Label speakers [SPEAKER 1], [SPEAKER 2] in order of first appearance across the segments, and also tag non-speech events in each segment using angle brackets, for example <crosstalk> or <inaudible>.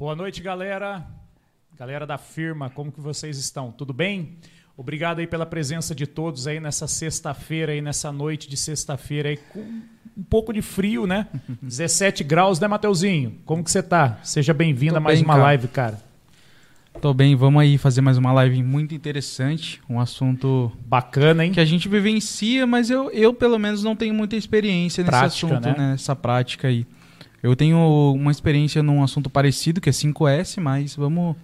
[SPEAKER 1] Boa noite, galera. Galera da firma, como que vocês estão? Tudo bem? Obrigado aí pela presença de todos aí nessa sexta-feira aí, nessa noite de sexta-feira aí com um pouco de frio, né? <laughs> 17 graus, né, Mateuzinho? Como que você tá? Seja bem-vindo a mais
[SPEAKER 2] bem,
[SPEAKER 1] uma
[SPEAKER 2] cara.
[SPEAKER 1] live, cara.
[SPEAKER 2] Tô bem, vamos aí fazer mais uma live muito interessante, um assunto
[SPEAKER 1] Bacana, hein?
[SPEAKER 2] que a gente vivencia, mas eu, eu pelo menos não tenho muita experiência nesse
[SPEAKER 1] Prática,
[SPEAKER 2] assunto,
[SPEAKER 1] né?
[SPEAKER 2] né? Nessa prática aí. Eu tenho uma experiência num assunto parecido, que é 5S, mas vamos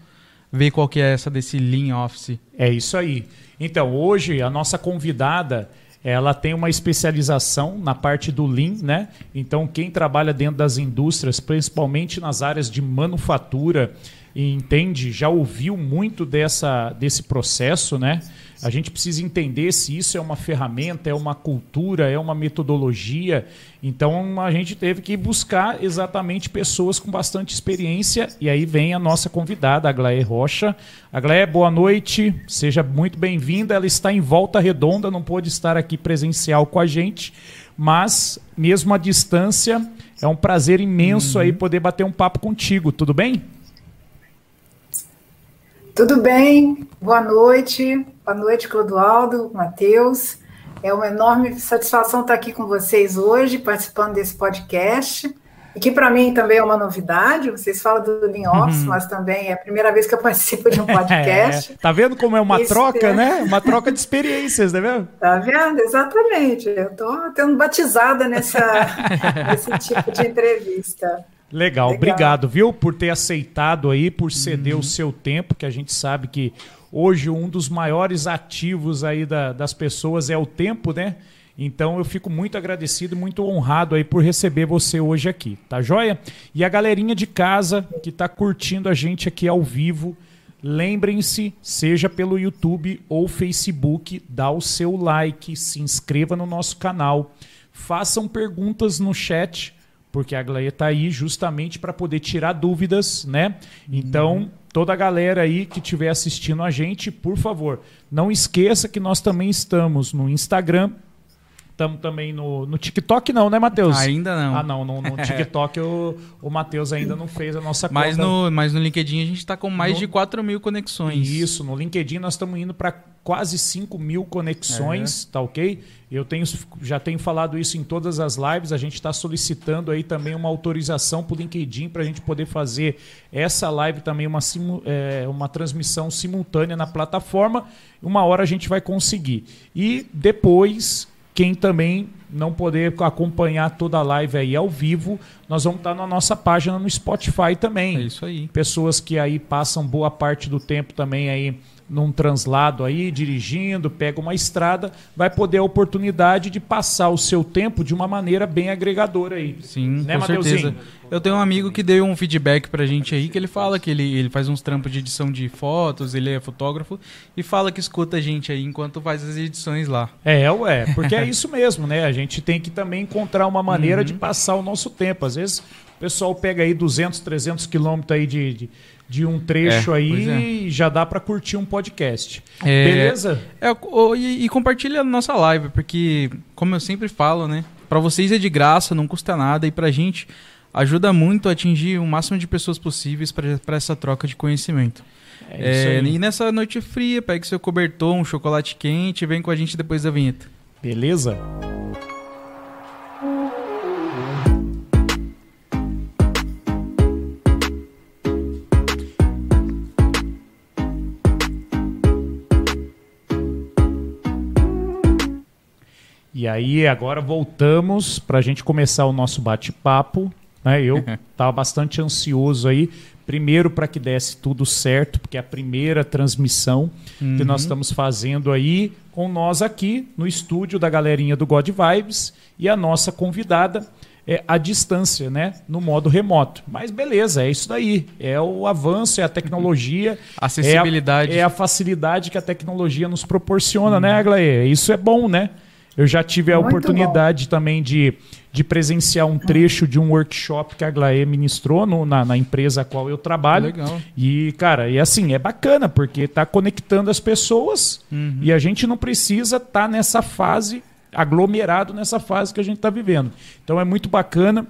[SPEAKER 2] ver qual que é essa desse Lean Office.
[SPEAKER 1] É isso aí. Então, hoje a nossa convidada, ela tem uma especialização na parte do Lean, né? Então, quem trabalha dentro das indústrias, principalmente nas áreas de manufatura, e entende, já ouviu muito dessa, desse processo, né? A gente precisa entender se isso é uma ferramenta, é uma cultura, é uma metodologia. Então a gente teve que buscar exatamente pessoas com bastante experiência. E aí vem a nossa convidada, a Glaé Rocha. A Glaé, boa noite, seja muito bem-vinda. Ela está em volta redonda, não pôde estar aqui presencial com a gente, mas mesmo à distância, é um prazer imenso aí poder bater um papo contigo. Tudo bem?
[SPEAKER 3] Tudo bem? Boa noite. Boa noite, Clodoaldo, Matheus. É uma enorme satisfação estar aqui com vocês hoje, participando desse podcast. E que para mim também é uma novidade. Vocês falam do Lean Office, mas também é a primeira vez que eu participo de um <laughs> podcast.
[SPEAKER 1] É, tá vendo como é uma
[SPEAKER 3] Isso
[SPEAKER 1] troca,
[SPEAKER 3] é.
[SPEAKER 1] né? Uma troca de experiências, tá vendo?
[SPEAKER 3] Tá vendo? Exatamente. Eu estou tendo batizada nessa, <laughs> nesse tipo de entrevista.
[SPEAKER 1] Legal,
[SPEAKER 3] Legal.
[SPEAKER 1] obrigado, viu, por ter aceitado aí, por ceder o seu tempo, que a gente sabe que hoje um dos maiores ativos aí da- das pessoas é o tempo, né? Então eu fico muito agradecido, muito honrado aí por receber você hoje aqui, tá joia? E a galerinha de casa que tá curtindo a gente aqui ao vivo, lembrem-se, seja pelo YouTube ou Facebook, dá o seu like, se inscreva no nosso canal, façam perguntas no chat, porque a Gleia tá aí justamente para poder tirar dúvidas, né? Então, toda a galera aí que estiver assistindo a gente, por favor, não esqueça que nós também estamos no Instagram, estamos também no, no TikTok não, né, Matheus?
[SPEAKER 2] Ainda não.
[SPEAKER 1] Ah, não, no, no <laughs> TikTok o, o Matheus ainda não fez a nossa
[SPEAKER 2] Mas
[SPEAKER 1] conta.
[SPEAKER 2] no, mas no LinkedIn a gente tá com mais
[SPEAKER 1] No-
[SPEAKER 2] de 4 mil conexões.
[SPEAKER 1] Isso, no LinkedIn nós estamos indo para quase 5 mil conexões, tá ok? Eu tenho, já tenho falado isso em todas as lives, a gente está solicitando aí também uma autorização para o LinkedIn para a gente poder fazer essa live também, uma, simu- é, uma transmissão simultânea na plataforma. Uma hora a gente vai conseguir. E depois, quem também não poder acompanhar toda a live aí ao vivo, nós vamos estar na nossa página no Spotify também
[SPEAKER 2] É isso aí.
[SPEAKER 1] pessoas que aí passam boa parte do tempo também aí num translado aí, dirigindo, pega uma estrada, vai poder a oportunidade de passar o seu tempo de uma maneira bem agregadora aí.
[SPEAKER 2] Sim,
[SPEAKER 1] Né,
[SPEAKER 2] com
[SPEAKER 1] Mateuzinho?
[SPEAKER 2] certeza. Eu tenho um amigo que deu um feedback pra gente aí, que ele fala que ele, ele faz uns trampos de edição de fotos, ele é fotógrafo, e fala que escuta a gente aí enquanto faz as edições lá.
[SPEAKER 1] É, ué, porque é isso mesmo, né? A gente tem que também encontrar uma maneira
[SPEAKER 2] Uhum.
[SPEAKER 1] de passar o nosso tempo. Às vezes o pessoal pega aí 200, 300 quilômetros aí de, de, de um trecho
[SPEAKER 2] É,
[SPEAKER 1] aí
[SPEAKER 2] é.
[SPEAKER 1] já dá para curtir um podcast.
[SPEAKER 2] É,
[SPEAKER 1] Beleza?
[SPEAKER 2] É, e, e compartilha a nossa live, porque, como eu sempre falo, né? Pra vocês é de graça, não custa nada, e pra gente ajuda muito a atingir o máximo de pessoas possíveis pra pra essa troca de conhecimento.
[SPEAKER 1] É isso
[SPEAKER 2] É,
[SPEAKER 1] aí.
[SPEAKER 2] e nessa noite fria, pegue seu cobertor, um chocolate quente e vem com a gente depois da vinheta.
[SPEAKER 1] Beleza? E aí, agora voltamos para a gente começar o nosso bate-papo. Né? Eu <laughs> estava bastante ansioso aí, primeiro para que desse tudo certo, porque é a primeira transmissão que nós estamos fazendo aí com nós aqui no estúdio da galerinha do God Vibes e a nossa convidada é à distância, né? No modo remoto. Mas beleza, é isso daí. É o avanço, é a tecnologia. <laughs>
[SPEAKER 2] Acessibilidade.
[SPEAKER 1] É a, é a facilidade que a tecnologia nos proporciona, né, Aglaê? Isso é bom, né? Eu já tive a
[SPEAKER 3] Muito
[SPEAKER 1] oportunidade também de, de presenciar um trecho de um workshop que a Aglaê ministrou no- na, na empresa a qual eu trabalho.
[SPEAKER 2] Legal.
[SPEAKER 1] E, cara, e assim, é bacana, porque tá conectando as pessoas
[SPEAKER 2] Uhum.
[SPEAKER 1] e a gente não precisa estar nessa fase, aglomerado nessa fase que a gente está vivendo. Então é muito bacana.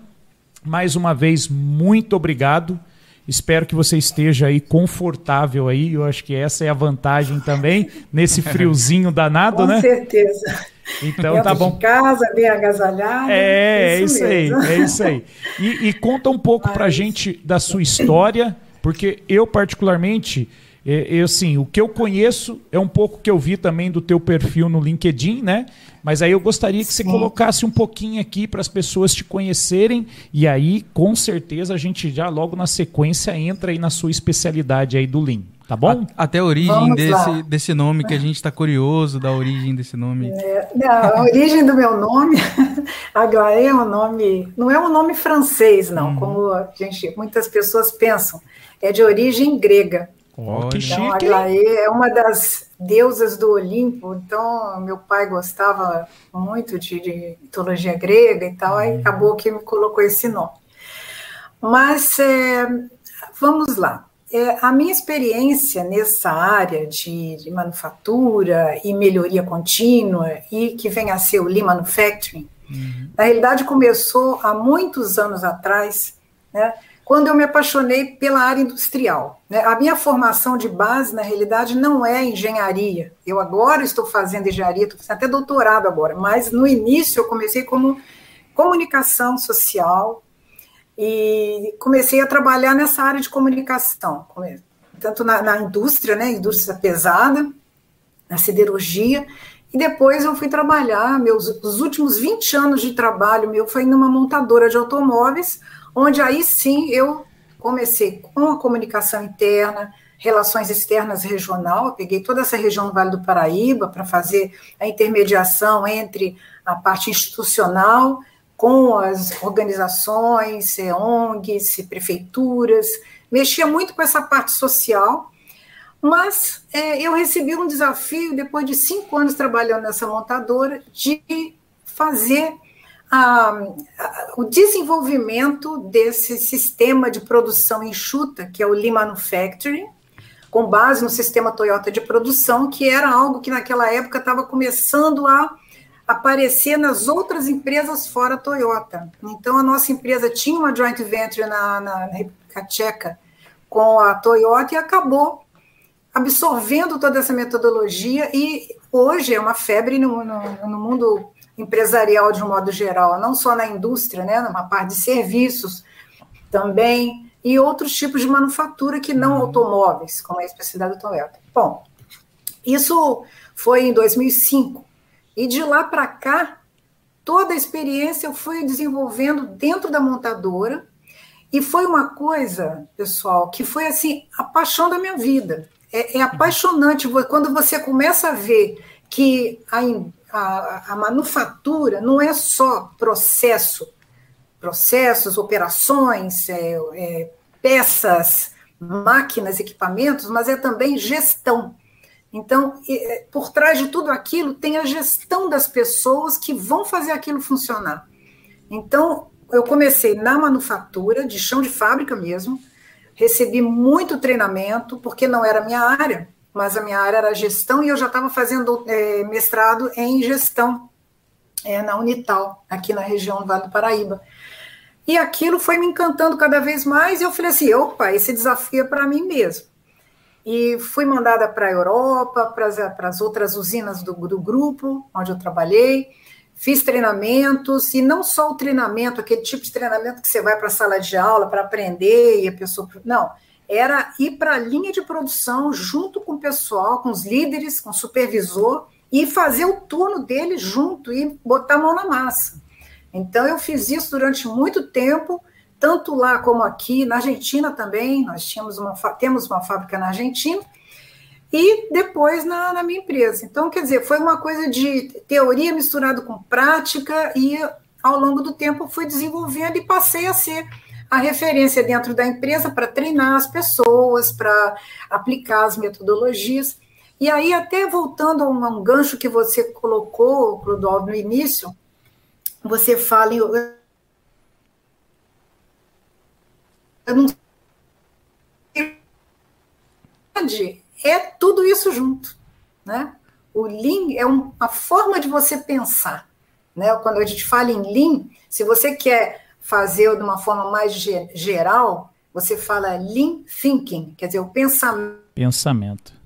[SPEAKER 1] Mais uma vez, muito obrigado. Espero que você esteja aí confortável aí. Eu acho que essa é a vantagem também, nesse <laughs> friozinho danado,
[SPEAKER 3] Com
[SPEAKER 1] né?
[SPEAKER 3] Com certeza.
[SPEAKER 1] Então Dentro tá bom.
[SPEAKER 3] De casa, bem agasalhado.
[SPEAKER 1] É, é isso, é isso aí, é isso aí. E, e conta um pouco Mas... pra gente da sua história, porque eu particularmente eu, assim, o que eu conheço é um pouco que eu vi também do teu perfil no LinkedIn, né? Mas aí eu gostaria que Sim. você colocasse um pouquinho aqui para as pessoas te conhecerem e aí, com certeza, a gente já logo na sequência entra aí na sua especialidade aí do Lean. Tá bom?
[SPEAKER 2] A, até a origem desse, desse nome, que a gente está curioso da origem desse nome.
[SPEAKER 3] É, a origem do meu nome, <laughs> Aglaé é um nome, não é um nome francês, não, hum. como a gente, muitas pessoas pensam. É de origem grega.
[SPEAKER 1] Oh, que
[SPEAKER 3] então,
[SPEAKER 1] chique.
[SPEAKER 3] Aglaé é uma das deusas do Olimpo, então meu pai gostava muito de, de mitologia grega e tal, aí acabou que me colocou esse nome. Mas é, vamos lá. É, a minha experiência nessa área de, de, manufatura e melhoria contínua, e que vem a ser o Lean Manufacturing, uhum. na realidade começou há muitos anos atrás, né, quando eu me apaixonei pela área industrial. Né? A minha formação de base, na realidade, não é engenharia. Eu agora estou fazendo engenharia, estou fazendo até doutorado agora, mas no início eu comecei como comunicação social e comecei a trabalhar nessa área de comunicação, tanto na, na indústria, né, indústria pesada, na siderurgia, e depois eu fui trabalhar, meus os últimos 20 anos de trabalho meu foi numa montadora de automóveis, onde aí sim eu comecei com a comunicação interna, relações externas regional, peguei toda essa região do Vale do Paraíba para fazer a intermediação entre a parte institucional com as organizações, ONGs, prefeituras, mexia muito com essa parte social, mas é, eu recebi um desafio, depois de cinco anos trabalhando nessa montadora, de fazer o desenvolvimento desse sistema de produção enxuta, que é o Lean Manufacturing, com base no sistema Toyota de produção, que era algo que naquela época estava começando a aparecer nas outras empresas fora Toyota. Então, a nossa empresa tinha uma joint venture na, na República Tcheca com a Toyota e acabou absorvendo toda essa metodologia e hoje é uma febre no, no, no mundo empresarial de um modo geral, não só na indústria, né, numa parte de serviços também, e outros tipos de manufatura que não uhum. automóveis, como a especialidade do Toyota. Bom, isso foi em 2005, e de lá para cá, toda a experiência eu fui desenvolvendo dentro da montadora, e foi uma coisa, pessoal, que foi assim, a paixão da minha vida. É, é apaixonante quando você começa a ver que a, a, a manufatura não é só processo, processos, operações, é, é, peças, máquinas, equipamentos, mas é também gestão. Então, é, por trás de tudo aquilo tem a gestão das pessoas que vão fazer aquilo funcionar. Então, eu comecei na manufatura, de chão de fábrica mesmo, recebi muito treinamento, porque não era minha área, mas a minha área era gestão e eu já estava fazendo é, mestrado em gestão é, na Unital, aqui na região do Vale do Paraíba. E aquilo foi me encantando cada vez mais, e eu falei assim: opa, esse desafio é para mim mesmo. E fui mandada para a Europa, para as outras usinas do, do grupo, onde eu trabalhei, fiz treinamentos, e não só o treinamento, aquele tipo de treinamento que você vai para a sala de aula para aprender e a pessoa. Não, era ir para a linha de produção junto com o pessoal, com os líderes, com o supervisor, e fazer o turno dele junto e botar a mão na massa. Então, eu fiz isso durante muito tempo, tanto lá como aqui, na Argentina também, nós tínhamos uma, temos uma fábrica na Argentina, e depois na, na minha empresa. Então, quer dizer, foi uma coisa de teoria misturada com prática, e ao longo do tempo fui desenvolvendo e passei a ser a referência dentro da empresa para treinar as pessoas, para aplicar as metodologias. E aí, até voltando a um, a um gancho que você colocou, Clodoaldo, no início, você fala em. Eu não é tudo isso junto, né? O Lean é uma forma de você pensar, né? Quando a gente fala em Lean, se você quer fazer de uma forma mais geral, você fala Lean Thinking, quer dizer, o pensamento.
[SPEAKER 1] Pensamento.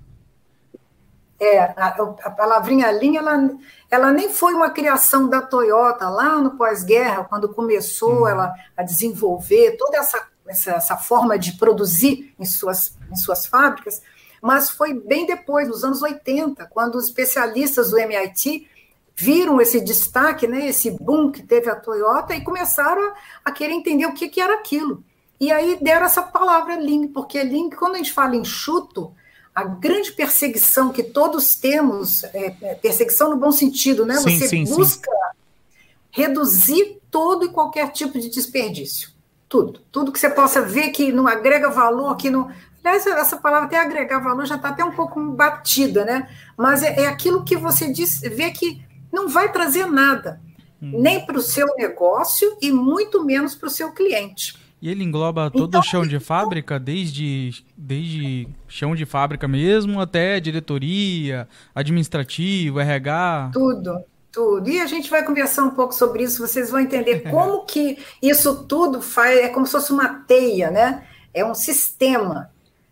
[SPEAKER 3] É, a, a palavrinha Lean, ela, ela nem foi uma criação da Toyota lá no pós-guerra, quando começou uhum. ela a desenvolver toda essa, essa, essa, forma de produzir em suas, em suas fábricas, mas foi bem depois, nos anos 80, quando os especialistas do MIT viram esse destaque, né, esse boom que teve a Toyota e começaram a, querer entender o que, que era aquilo. E aí deram essa palavra Lean, porque Lean, quando a gente fala enxuto, a grande perseguição que todos temos, é, é, perseguição no bom sentido, né?
[SPEAKER 1] Sim,
[SPEAKER 3] Você
[SPEAKER 1] sim,
[SPEAKER 3] busca
[SPEAKER 1] sim.
[SPEAKER 3] reduzir todo e qualquer tipo de desperdício. Tudo. Tudo que você possa ver que não agrega valor, que não. Aliás, essa palavra até agregar valor já está até um pouco batida, né? Mas é, é, aquilo que você diz, vê que não vai trazer nada, hum. nem para o seu negócio e muito menos para o seu cliente.
[SPEAKER 2] E ele engloba todo então, o chão de fábrica, desde, desde chão de fábrica mesmo até diretoria, administrativo, RH.
[SPEAKER 3] Tudo, tudo. E a gente vai conversar um pouco sobre isso, vocês vão entender <laughs> como que isso tudo faz, é como se fosse uma teia, né? É um sistema.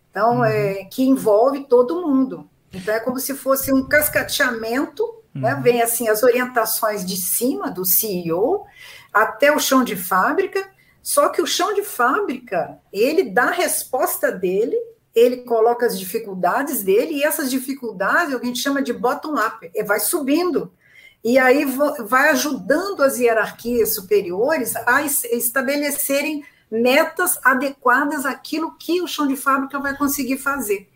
[SPEAKER 3] Então, uhum. é, que envolve todo mundo. Então, é como se fosse um cascateamento, né? uhum. né? Vem assim as orientações de cima do CEO até o chão de fábrica só que o chão de fábrica, ele dá a resposta dele, ele coloca as dificuldades dele, e essas dificuldades é o que a gente chama de bottom-up, vai subindo. E aí vai ajudando as hierarquias superiores a estabelecerem metas adequadas àquilo que o chão de fábrica vai conseguir fazer.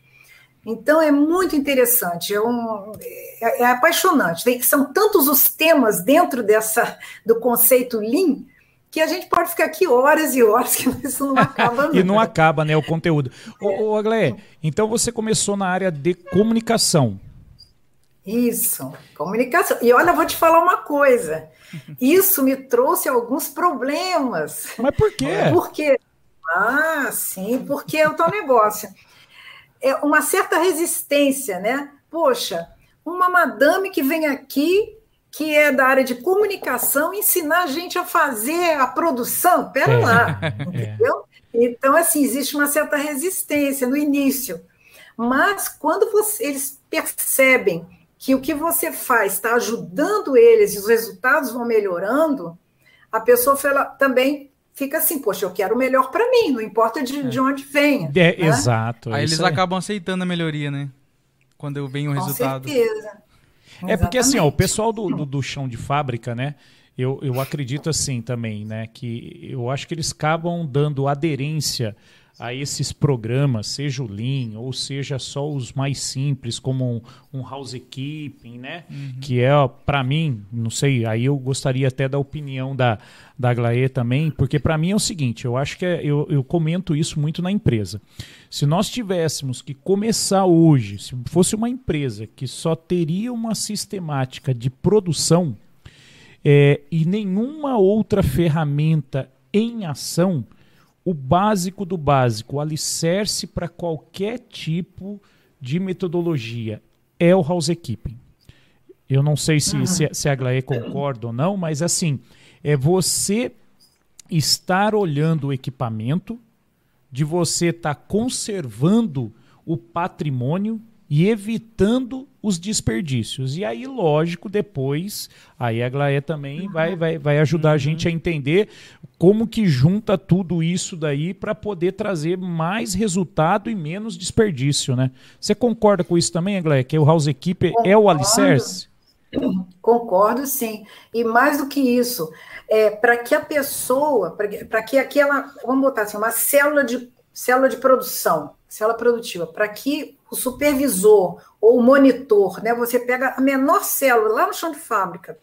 [SPEAKER 3] Então é muito interessante, é, um, é, é apaixonante. Tem, são tantos os temas dentro dessa do conceito Lean que a gente pode ficar aqui horas e horas, <laughs> que isso não acaba <laughs>
[SPEAKER 1] e não acaba, né, o conteúdo. É. Ô, ô Aglaé, então você começou na área de comunicação.
[SPEAKER 3] Isso, comunicação. E olha, eu vou te falar uma coisa. Isso me trouxe alguns problemas.
[SPEAKER 1] Mas por quê?
[SPEAKER 3] Porque, ah, sim, porque é o teu negócio. É uma certa resistência, né? Poxa, uma madame que vem aqui que é da área de comunicação, ensinar a gente a fazer a produção. Pera é. lá, <laughs> entendeu? É. Então, assim, existe uma certa resistência no início. Mas quando você, eles percebem que o que você faz está ajudando eles e os resultados vão melhorando, a pessoa fala, também fica assim, poxa, eu quero o melhor para mim, não importa de, é. de onde venha.
[SPEAKER 1] É, né? Exato.
[SPEAKER 2] Aí eles acabam aceitando a melhoria, né? Quando vem o resultado.
[SPEAKER 3] Com certeza.
[SPEAKER 1] É porque assim, ó, o pessoal do, do, do, chão de fábrica, né? Eu, eu acredito assim também, né? Que eu acho que eles acabam dando aderência a esses programas, seja o Lean ou seja só os mais simples, como um, um housekeeping, né? Uhum. Que é, para mim, não sei, aí eu gostaria até da opinião da, da Glaê também, porque para mim é o seguinte, eu acho que é, eu, eu comento isso muito na empresa. Se nós tivéssemos que começar hoje, se fosse uma empresa que só teria uma sistemática de produção é, e nenhuma outra ferramenta em ação, o básico do básico, o alicerce para qualquer tipo de metodologia é o housekeeping. Eu não sei se, uhum. se, se a Glaê concorda ou não, mas assim, é você estar olhando o equipamento, de você estar tá conservando o patrimônio e evitando os desperdícios. E aí, lógico, depois, aí a Glaé também vai, vai, vai ajudar uhum. a gente a entender como que junta tudo isso daí para poder trazer mais resultado e menos desperdício, né? Você concorda com isso também, Glaé? Que o House Equipe é o alicerce?
[SPEAKER 3] Concordo, sim. E mais do que isso, é, para que a pessoa, para que aquela, vamos botar assim, uma célula de, célula de produção, célula produtiva, para que o supervisor ou o monitor, né, você pega a menor célula lá no chão de fábrica,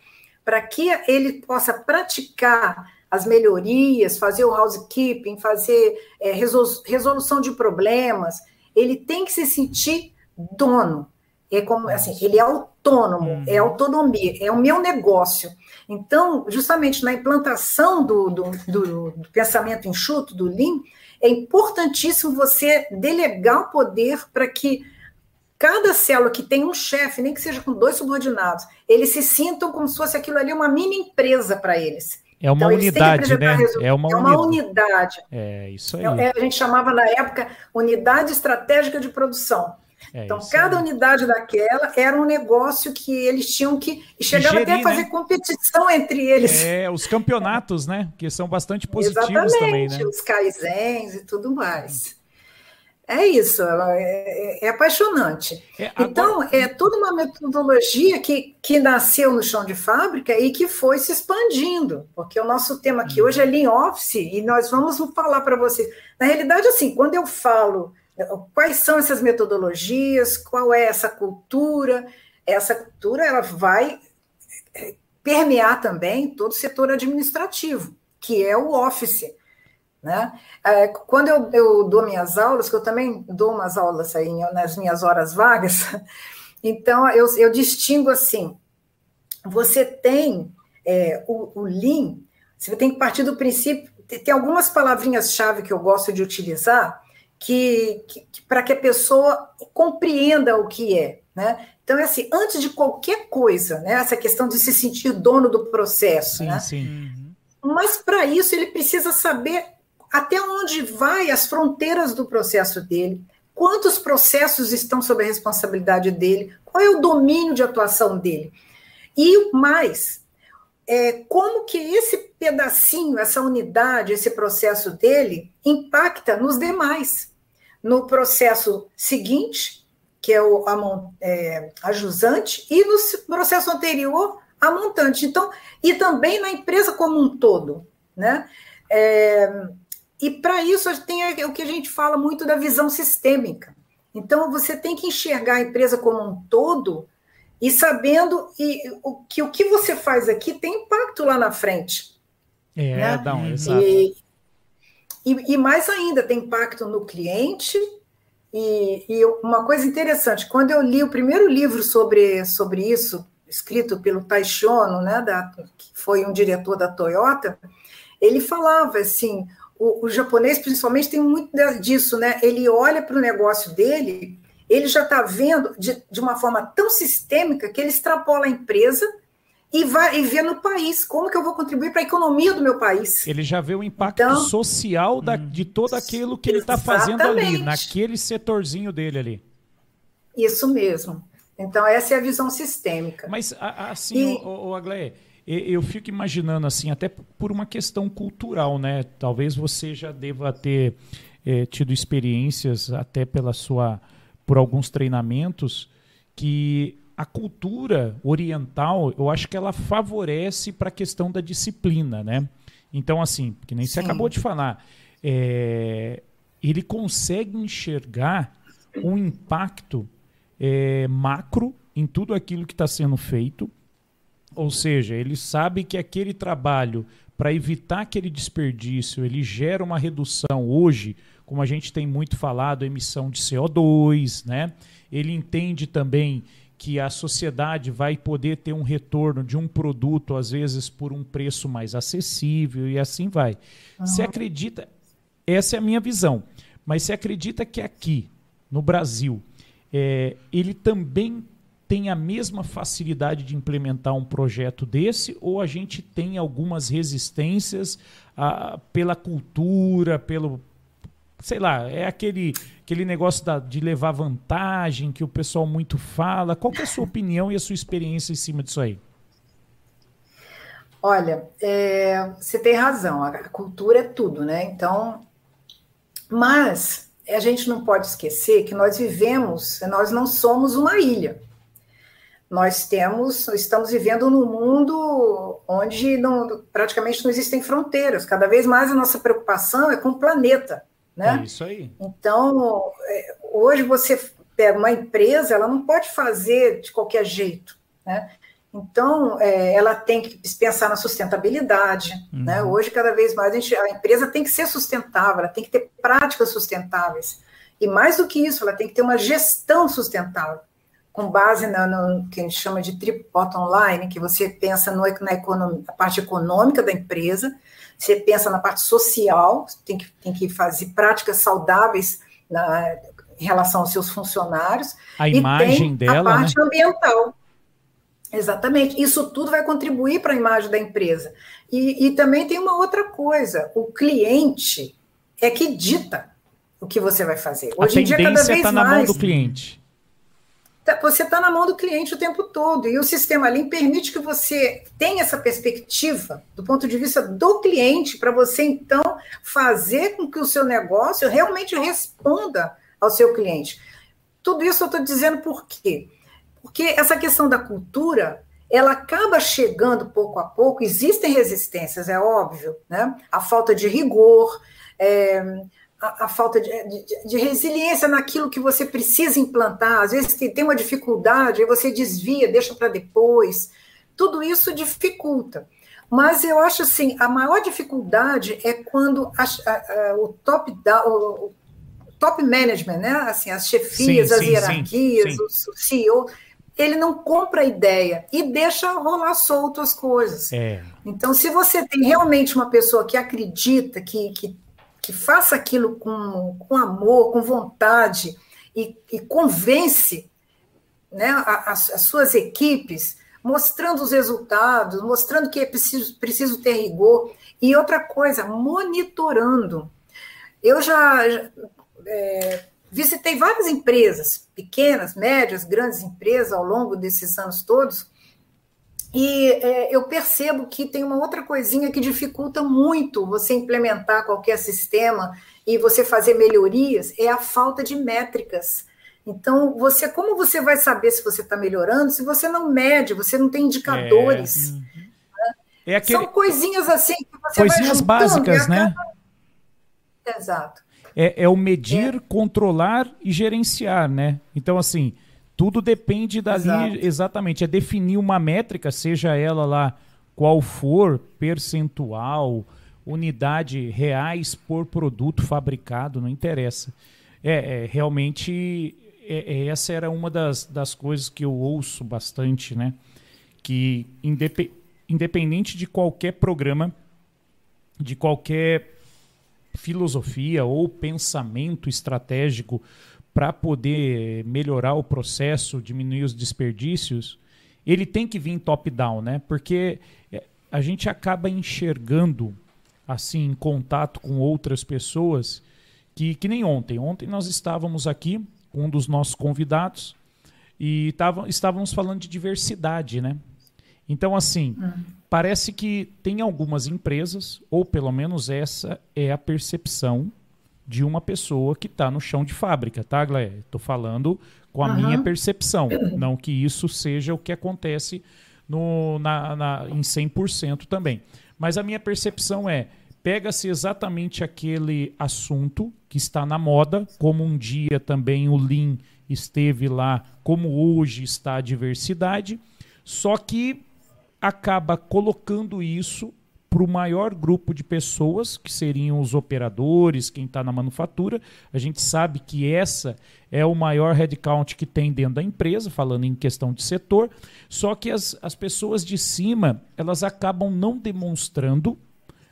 [SPEAKER 3] para que ele possa praticar as melhorias, fazer o housekeeping, fazer é, resolução de problemas, ele tem que se sentir dono. É como assim, ele é autônomo, é uhum. autonomia, é o meu negócio. Então, justamente na implantação do, do, do, do pensamento enxuto, do Lean, é importantíssimo você delegar o poder para que cada célula que tem um chefe, nem que seja com dois subordinados, eles se sintam como se fosse aquilo ali uma mini empresa para eles.
[SPEAKER 1] É uma então, unidade, né?
[SPEAKER 3] É uma, é uma unidade.
[SPEAKER 1] É isso aí.
[SPEAKER 3] É, a gente chamava na época unidade estratégica de produção. É então, cada aí. unidade daquela era um negócio que eles tinham que. E chegava gerir, até a fazer né? competição entre eles.
[SPEAKER 1] É, os campeonatos, né? Que são bastante positivos Exatamente, também, né?
[SPEAKER 3] Os kaizens e tudo mais. É isso, é, é, é apaixonante. É, agora... Então, é toda uma metodologia que, que nasceu no chão de fábrica e que foi se expandindo, porque o nosso tema aqui hum. hoje é Lean Office e nós vamos falar para vocês. Na realidade, assim, quando eu falo quais são essas metodologias, qual é essa cultura, essa cultura ela vai é, permear também todo o setor administrativo, que é o Office. Né? É, quando eu, eu, dou minhas aulas, que eu também dou umas aulas aí nas minhas horas vagas, <laughs> então eu, eu distingo assim: você tem é, o, o Lean, você tem que partir do princípio, tem algumas palavrinhas-chave que eu gosto de utilizar que, que, que para que a pessoa compreenda o que é. Né? Então, é assim, antes de qualquer coisa, né, essa questão de se sentir dono do processo. Sim, né? sim. Mas para isso ele precisa saber até onde vai as fronteiras do processo dele, quantos processos estão sob a responsabilidade dele, qual é o domínio de atuação dele. E mais, é, como que esse pedacinho, essa unidade, esse processo dele impacta nos demais. No processo seguinte, que é o a, é, a jusante, e no processo anterior, a montante. Então, e também na empresa como um todo. Né? É, e para isso tem o que a gente fala muito da visão sistêmica. Então você tem que enxergar a empresa como um todo e sabendo e, o, que o que você faz aqui tem impacto lá na frente.
[SPEAKER 1] É, né? dá um, exato.
[SPEAKER 3] E, e, e, mais ainda, tem impacto no cliente. E, e, uma coisa interessante, quando eu li o primeiro livro sobre, sobre isso, escrito pelo Taishono, né, da, que foi um diretor da Toyota, ele falava assim: o, o japonês, principalmente, tem muito disso, né? Ele olha para o negócio dele, ele já está vendo de, de uma forma tão sistêmica que ele extrapola a empresa e vai e vê no país como que eu vou contribuir para a economia do meu país.
[SPEAKER 1] Ele já vê o impacto então, social da, de todo aquilo que ele está fazendo ali, naquele setorzinho dele ali.
[SPEAKER 3] Isso mesmo. Então, essa é a visão sistêmica.
[SPEAKER 1] Mas, assim, e... o, o Aglaé, eu fico imaginando assim, até por uma questão cultural, né? Talvez você já deva ter é, tido experiências até pela sua, por alguns treinamentos que a cultura oriental, eu acho que ela favorece para a questão da disciplina, né? Então, assim, que nem Sim. você acabou de falar, é, ele consegue enxergar um impacto é, macro em tudo aquilo que está sendo feito ou seja, ele sabe que aquele trabalho, para evitar aquele desperdício, ele gera uma redução hoje, como a gente tem muito falado, emissão de CO2, né? Ele entende também que a sociedade vai poder ter um retorno de um produto, às vezes por um preço mais acessível e assim vai. Uhum. Você acredita, essa é a minha visão, mas você acredita que aqui, no Brasil, é, ele também tem a mesma facilidade de implementar um projeto desse ou a gente tem algumas resistências ah, pela cultura, pelo sei lá, é aquele aquele negócio da, de levar vantagem que o pessoal muito fala. Qual é a sua opinião e a sua experiência em cima disso aí?
[SPEAKER 3] Olha, é, você tem razão. A cultura é tudo, né? Então, mas a gente não pode esquecer que nós vivemos, nós não somos uma ilha nós temos, estamos vivendo num mundo onde não, praticamente não existem fronteiras. Cada vez mais a nossa preocupação é com o planeta, né?
[SPEAKER 1] É isso aí.
[SPEAKER 3] Então, é, hoje você pega uma empresa, ela não pode fazer de qualquer jeito, né? Então, é, ela tem que pensar na sustentabilidade, uhum. né? Hoje, cada vez mais, a, gente, a empresa tem que ser sustentável, ela tem que ter práticas sustentáveis. E mais do que isso, ela tem que ter uma gestão sustentável com base na, no que a gente chama de trip bottom line, que você pensa no, na, economia, na parte econômica da empresa, você pensa na parte social, tem que, tem que fazer práticas saudáveis na, em relação aos seus funcionários.
[SPEAKER 1] A imagem dela.
[SPEAKER 3] A parte
[SPEAKER 1] né?
[SPEAKER 3] ambiental. Exatamente. Isso tudo vai contribuir para a imagem da empresa. E, e também tem uma outra coisa: o cliente é que dita o que você vai fazer.
[SPEAKER 1] Hoje a em dia, cada vez tá mais. na mão do cliente.
[SPEAKER 3] Tá, você está na mão do cliente o tempo todo. E o sistema Lean permite que você tenha essa perspectiva do ponto de vista do cliente, para você, então, fazer com que o seu negócio realmente responda ao seu cliente. Tudo isso eu estou dizendo por quê? Porque essa questão da cultura, ela acaba chegando pouco a pouco, existem resistências, é óbvio, né? A falta de rigor, é, a, a, falta de, de, de, resiliência naquilo que você precisa implantar, às vezes tem uma dificuldade, aí você desvia, deixa para depois, tudo isso dificulta. Mas eu acho assim, a maior dificuldade é quando a, a, o top da, o, top management, né? Assim, as chefias, sim, as sim, hierarquias, sim, o CEO, ele não compra a ideia e deixa rolar solto as coisas. É. Então, se você tem realmente uma pessoa que acredita, que, que, que faça aquilo com, com amor, com vontade e, e convence né, as, as suas equipes, mostrando os resultados, mostrando que é preciso, preciso ter rigor. E outra coisa, monitorando. Eu já, é, visitei várias empresas, pequenas, médias, grandes empresas, ao longo desses anos todos, e é, eu percebo que tem uma outra coisinha que dificulta muito você implementar qualquer sistema e você fazer melhorias, é a falta de métricas. Então, você, como você vai saber se você está melhorando se você não mede, você não tem indicadores? É, né? é aquele... São coisinhas assim que você
[SPEAKER 1] coisinhas vai básicas, né?
[SPEAKER 3] Exato
[SPEAKER 1] é, é o medir, controlar e gerenciar, né? Então, assim, tudo depende dali, Exato. exatamente, é definir uma métrica, seja ela lá qual for, percentual, unidade reais por produto fabricado, não interessa. É, é realmente é, é, essa era uma das, das coisas que eu ouço bastante, né? Que indep, independente de qualquer programa, de qualquer filosofia ou pensamento estratégico para poder melhorar o processo, diminuir os desperdícios, ele tem que vir top-down, né? Porque é, a gente acaba enxergando, assim, em contato com outras pessoas, que, que nem ontem. Ontem nós estávamos aqui com um dos nossos convidados e tava, estávamos falando de diversidade, né? Então, assim, uhum. parece que tem algumas empresas, ou pelo menos essa é a percepção de uma pessoa que está no chão de fábrica, tá, Glé? Estou falando com a uhum. minha percepção, não que isso seja o que acontece no, na, na, em 100% também. Mas a minha percepção é, pega-se exatamente aquele assunto que está na moda, como um dia também o Lean esteve lá, como hoje está a diversidade, só que acaba colocando isso para o maior grupo de pessoas, que seriam os operadores, quem está na manufatura. A gente sabe que essa é o maior headcount que tem dentro da empresa, falando em questão de setor. Só que as, as pessoas de cima, elas acabam não demonstrando,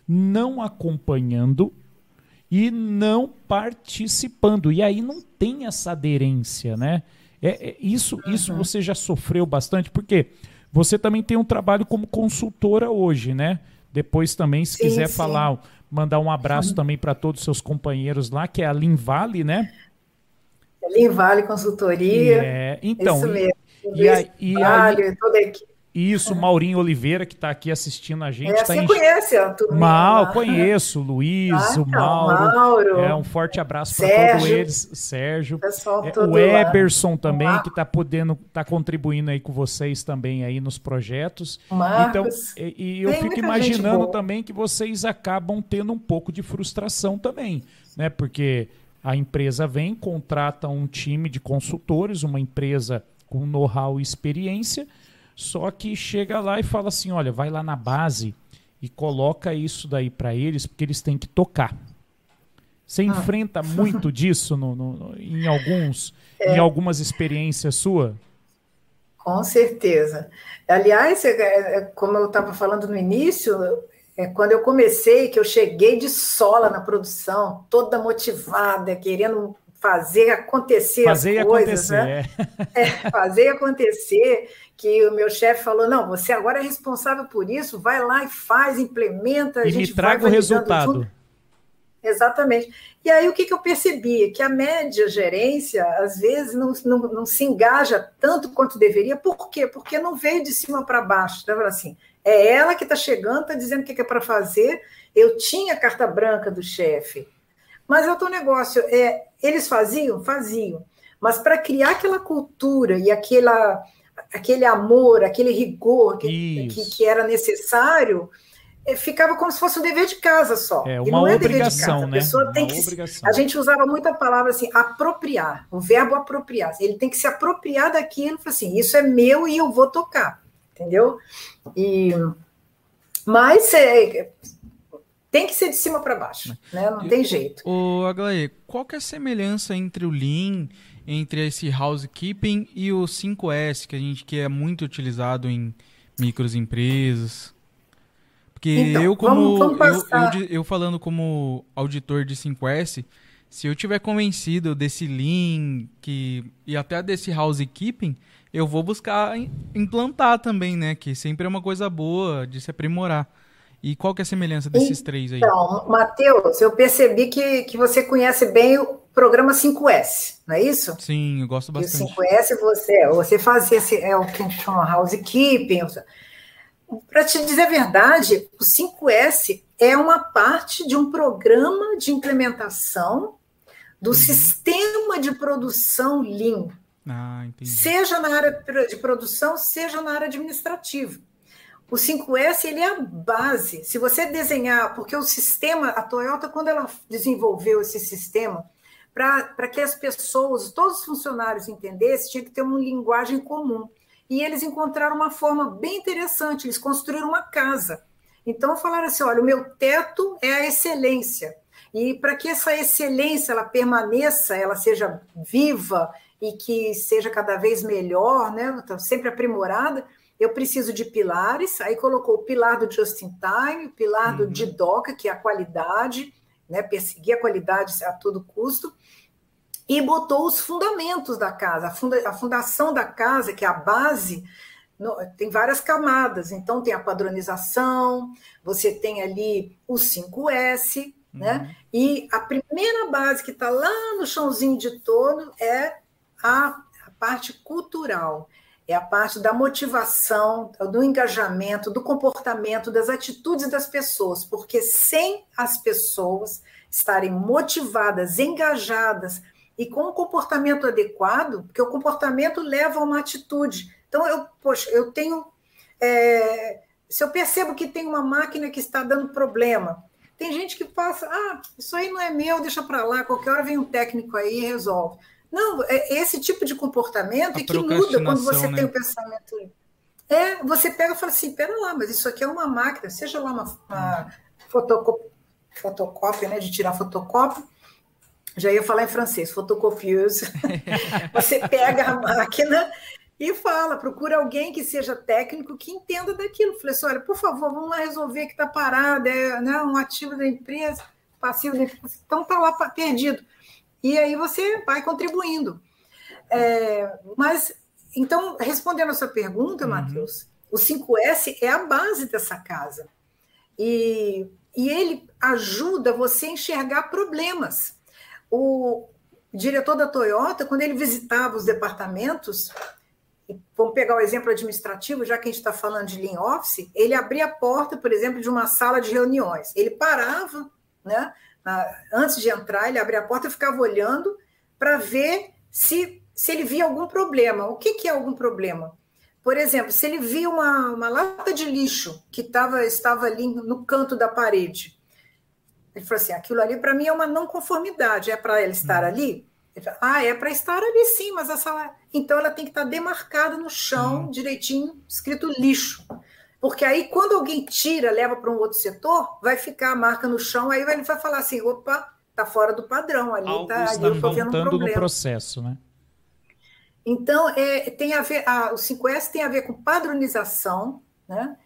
[SPEAKER 1] não acompanhando e não participando. E aí não tem essa aderência, né? É, é isso, isso você já sofreu bastante, porque? Você também tem um trabalho como consultora hoje, né? Depois também, se sim, quiser sim. falar, mandar um abraço também para todos os seus companheiros lá, que é a Linvale, né?
[SPEAKER 3] Linvale Consultoria.
[SPEAKER 1] É, então.
[SPEAKER 3] Isso mesmo. E, e, aí, e aí, toda a equipe
[SPEAKER 1] isso, Maurinho Oliveira, que está aqui assistindo a gente. É,
[SPEAKER 3] tá
[SPEAKER 1] você
[SPEAKER 3] em... conhece turma?
[SPEAKER 1] Mal, né? conheço. Luiz, ah, o Mauro. Mauro. É, um forte abraço para todos eles. Sérgio.
[SPEAKER 3] Pessoal
[SPEAKER 1] é, o Eberson lá. também, que está podendo, está contribuindo aí com vocês também aí nos projetos.
[SPEAKER 3] Marcos.
[SPEAKER 1] Então, e, e eu fico imaginando também que vocês acabam tendo um pouco de frustração também, né? Porque a empresa vem, contrata um time de consultores, uma empresa com know-how e experiência só que chega lá e fala assim: olha, vai lá na base e coloca isso daí para eles, porque eles têm que tocar. Você ah. enfrenta <laughs> muito disso no, no, em alguns, é. em algumas experiências sua?
[SPEAKER 3] Com certeza. Aliás, é, é, como eu estava falando no início, é, quando eu comecei, que eu cheguei de sola na produção, toda motivada, querendo fazer acontecer
[SPEAKER 1] fazer
[SPEAKER 3] as coisas, né? É. é, fazer acontecer, que o meu chefe falou, não, você agora é responsável por isso, vai lá e faz, implementa,
[SPEAKER 1] e me traga o resultado.
[SPEAKER 3] Exatamente. E aí o que, que eu percebi? Que a média gerência, às vezes, não, não, não se engaja tanto quanto deveria. Por quê? Porque não veio de cima para baixo. Então, assim, é ela que está chegando, está dizendo o que, que é para fazer. Eu tinha a carta branca do chefe. Mas é o negócio, é, eles faziam? Faziam. Mas para criar aquela cultura e aquela, aquele amor, aquele rigor que, que, que era necessário, é, ficava como se fosse um dever de casa só.
[SPEAKER 1] É uma é obrigação, né? A
[SPEAKER 3] pessoa uma tem que obrigação. a gente usava muito a palavra assim, apropriar, o verbo apropriar. Ele tem que se apropriar daquilo, assim, isso é meu e eu vou tocar, entendeu? E mas é, tem que ser de cima para baixo, né? Não tem jeito.
[SPEAKER 2] O Aglaê, qual que é a semelhança entre o Lean, entre esse housekeeping e o 5S, que a gente que é muito utilizado em microempresas? Porque então, eu, como. Vamos, vamos eu, eu, eu, falando como auditor de 5S, se eu tiver convencido desse Lean que, e até desse housekeeping, eu vou buscar implantar também, né? Que sempre é uma coisa boa de se aprimorar. E qual que é a semelhança desses
[SPEAKER 3] então,
[SPEAKER 2] três aí?
[SPEAKER 3] Então, Matheus, eu percebi que, que você conhece bem o programa 5S, não é isso?
[SPEAKER 2] Sim, eu gosto bastante.
[SPEAKER 3] E o 5S você, você fazia esse, é o que a gente chama housekeeping, para te dizer a verdade, o 5S é uma parte de um programa de implementação do uhum. sistema de produção Lean.
[SPEAKER 2] Ah,
[SPEAKER 3] seja na área de produção, seja na área administrativa. O 5S ele é a base. Se você desenhar, porque o sistema, a Toyota, quando ela desenvolveu esse sistema, para que as pessoas, todos os funcionários entendessem, tinha que ter uma linguagem comum e eles encontraram uma forma bem interessante, eles construíram uma casa. Então falaram assim, olha, o meu teto é a excelência. E para que essa excelência ela permaneça, ela seja viva e que seja cada vez melhor, né, então, sempre aprimorada, eu preciso de pilares. Aí colocou o pilar do just in time, o pilar uhum. do DIDOCA, que é a qualidade, né, perseguir a qualidade a todo custo, e botou os fundamentos da casa, a, funda, a fundação da casa, que é a base, no, tem várias camadas. Então, tem a padronização, você tem ali o 5S, né? uhum. né? E a primeira base que está lá no chãozinho de torno é a, a parte cultural é a parte da motivação, do engajamento, do comportamento, das atitudes das pessoas, porque sem as pessoas estarem motivadas, engajadas, e com um comportamento adequado, porque o comportamento leva a uma atitude. Então, eu, poxa, eu tenho. É, se eu percebo que tem uma máquina que está dando problema, tem gente que passa, ah, isso aí não é meu, deixa para lá, qualquer hora vem um técnico aí e resolve. Não, é esse tipo de comportamento é que muda quando você né? tem o pensamento. É, você pega e fala assim, pera lá, mas isso aqui é uma máquina, seja lá uma, uma fotocópia, fotocópia, né, de tirar fotocópia, já ia falar em francês, fotocopieuse. <laughs> Você pega a máquina e fala, procura alguém que seja técnico que entenda daquilo. Falei assim, olha, por favor, vamos lá resolver que está parado, é né, um ativo da empresa, passivo da empresa, então está lá perdido. E aí você vai contribuindo. É, mas, então, respondendo a sua pergunta, uhum. Matheus, o 5S é a base dessa casa. E, e ele ajuda você a enxergar problemas o diretor da Toyota, quando ele visitava os departamentos, vamos pegar o exemplo administrativo, já que a gente está falando de Lean Office, ele abria a porta, por exemplo, de uma sala de reuniões. Ele parava, né? Antes de entrar, ele abria a porta e ficava olhando para ver se, se ele via algum problema. O que, que é algum problema? Por exemplo, se ele via uma, uma lata de lixo que tava, estava ali no canto da parede, ele falou assim: aquilo ali para mim é uma não conformidade, é para ela estar uhum. ali? Falou, ah, é para estar ali sim, mas essa. Então ela tem que estar demarcada no chão, uhum. direitinho, escrito lixo. Porque aí, quando alguém tira, leva para um outro setor, vai ficar a marca no chão, aí ele vai falar assim: opa, tá fora do padrão, ali tá
[SPEAKER 1] ali eu tô vendo um problema. no processo, né?
[SPEAKER 3] Então, é, tem a ver, a, o 5S tem a ver com padronização, né?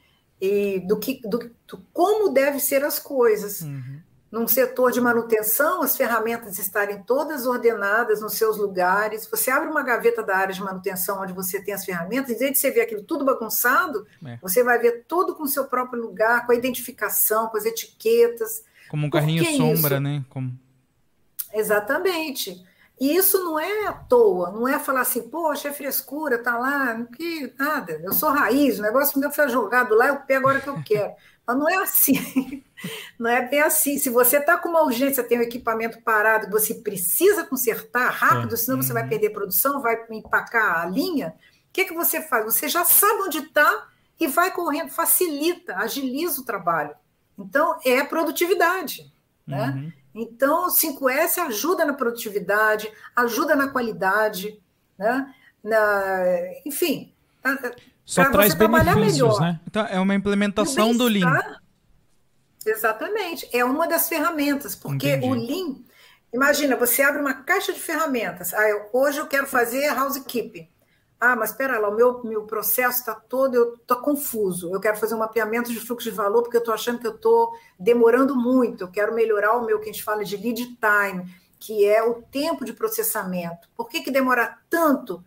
[SPEAKER 3] E do que do, do como deve ser as coisas. Uhum num setor de manutenção, as ferramentas estarem todas ordenadas nos seus lugares. Você abre uma gaveta da área de manutenção onde você tem as ferramentas, em vez de você ver aquilo tudo bagunçado, é. você vai ver tudo com o seu próprio lugar, com a identificação, com as etiquetas.
[SPEAKER 2] Como um carrinho sombra, isso? né? Como...
[SPEAKER 3] Exatamente. E isso não é à toa, não é falar assim, poxa, é frescura, tá lá, que nada, eu sou raiz, o negócio meu foi jogado lá, eu pego a hora que eu <laughs> quero. Mas não é assim, <laughs> não é bem assim. Se você está com uma urgência, tem um equipamento parado, você precisa consertar rápido, é. senão você vai uhum. perder produção, vai empacar a linha, o que, que você faz? Você já sabe onde está e vai correndo, facilita, agiliza o trabalho. Então, é produtividade. Né? Uhum. Então, o 5S ajuda na produtividade, ajuda na qualidade, né? na, enfim,
[SPEAKER 1] só traz benefícios, melhor. né?
[SPEAKER 2] Então, é uma implementação do Lean.
[SPEAKER 3] Exatamente, é uma das ferramentas, porque Entendi. o Lean, imagina, você abre uma caixa de ferramentas, ah, eu, hoje eu quero fazer housekeeping. Ah, mas espera lá, o meu, meu processo está todo, eu estou confuso. Eu quero fazer um mapeamento de fluxo de valor porque eu estou achando que eu estou demorando muito. Eu quero melhorar o meu, que a gente fala de lead time, que é o tempo de processamento. Por que, que demora tanto?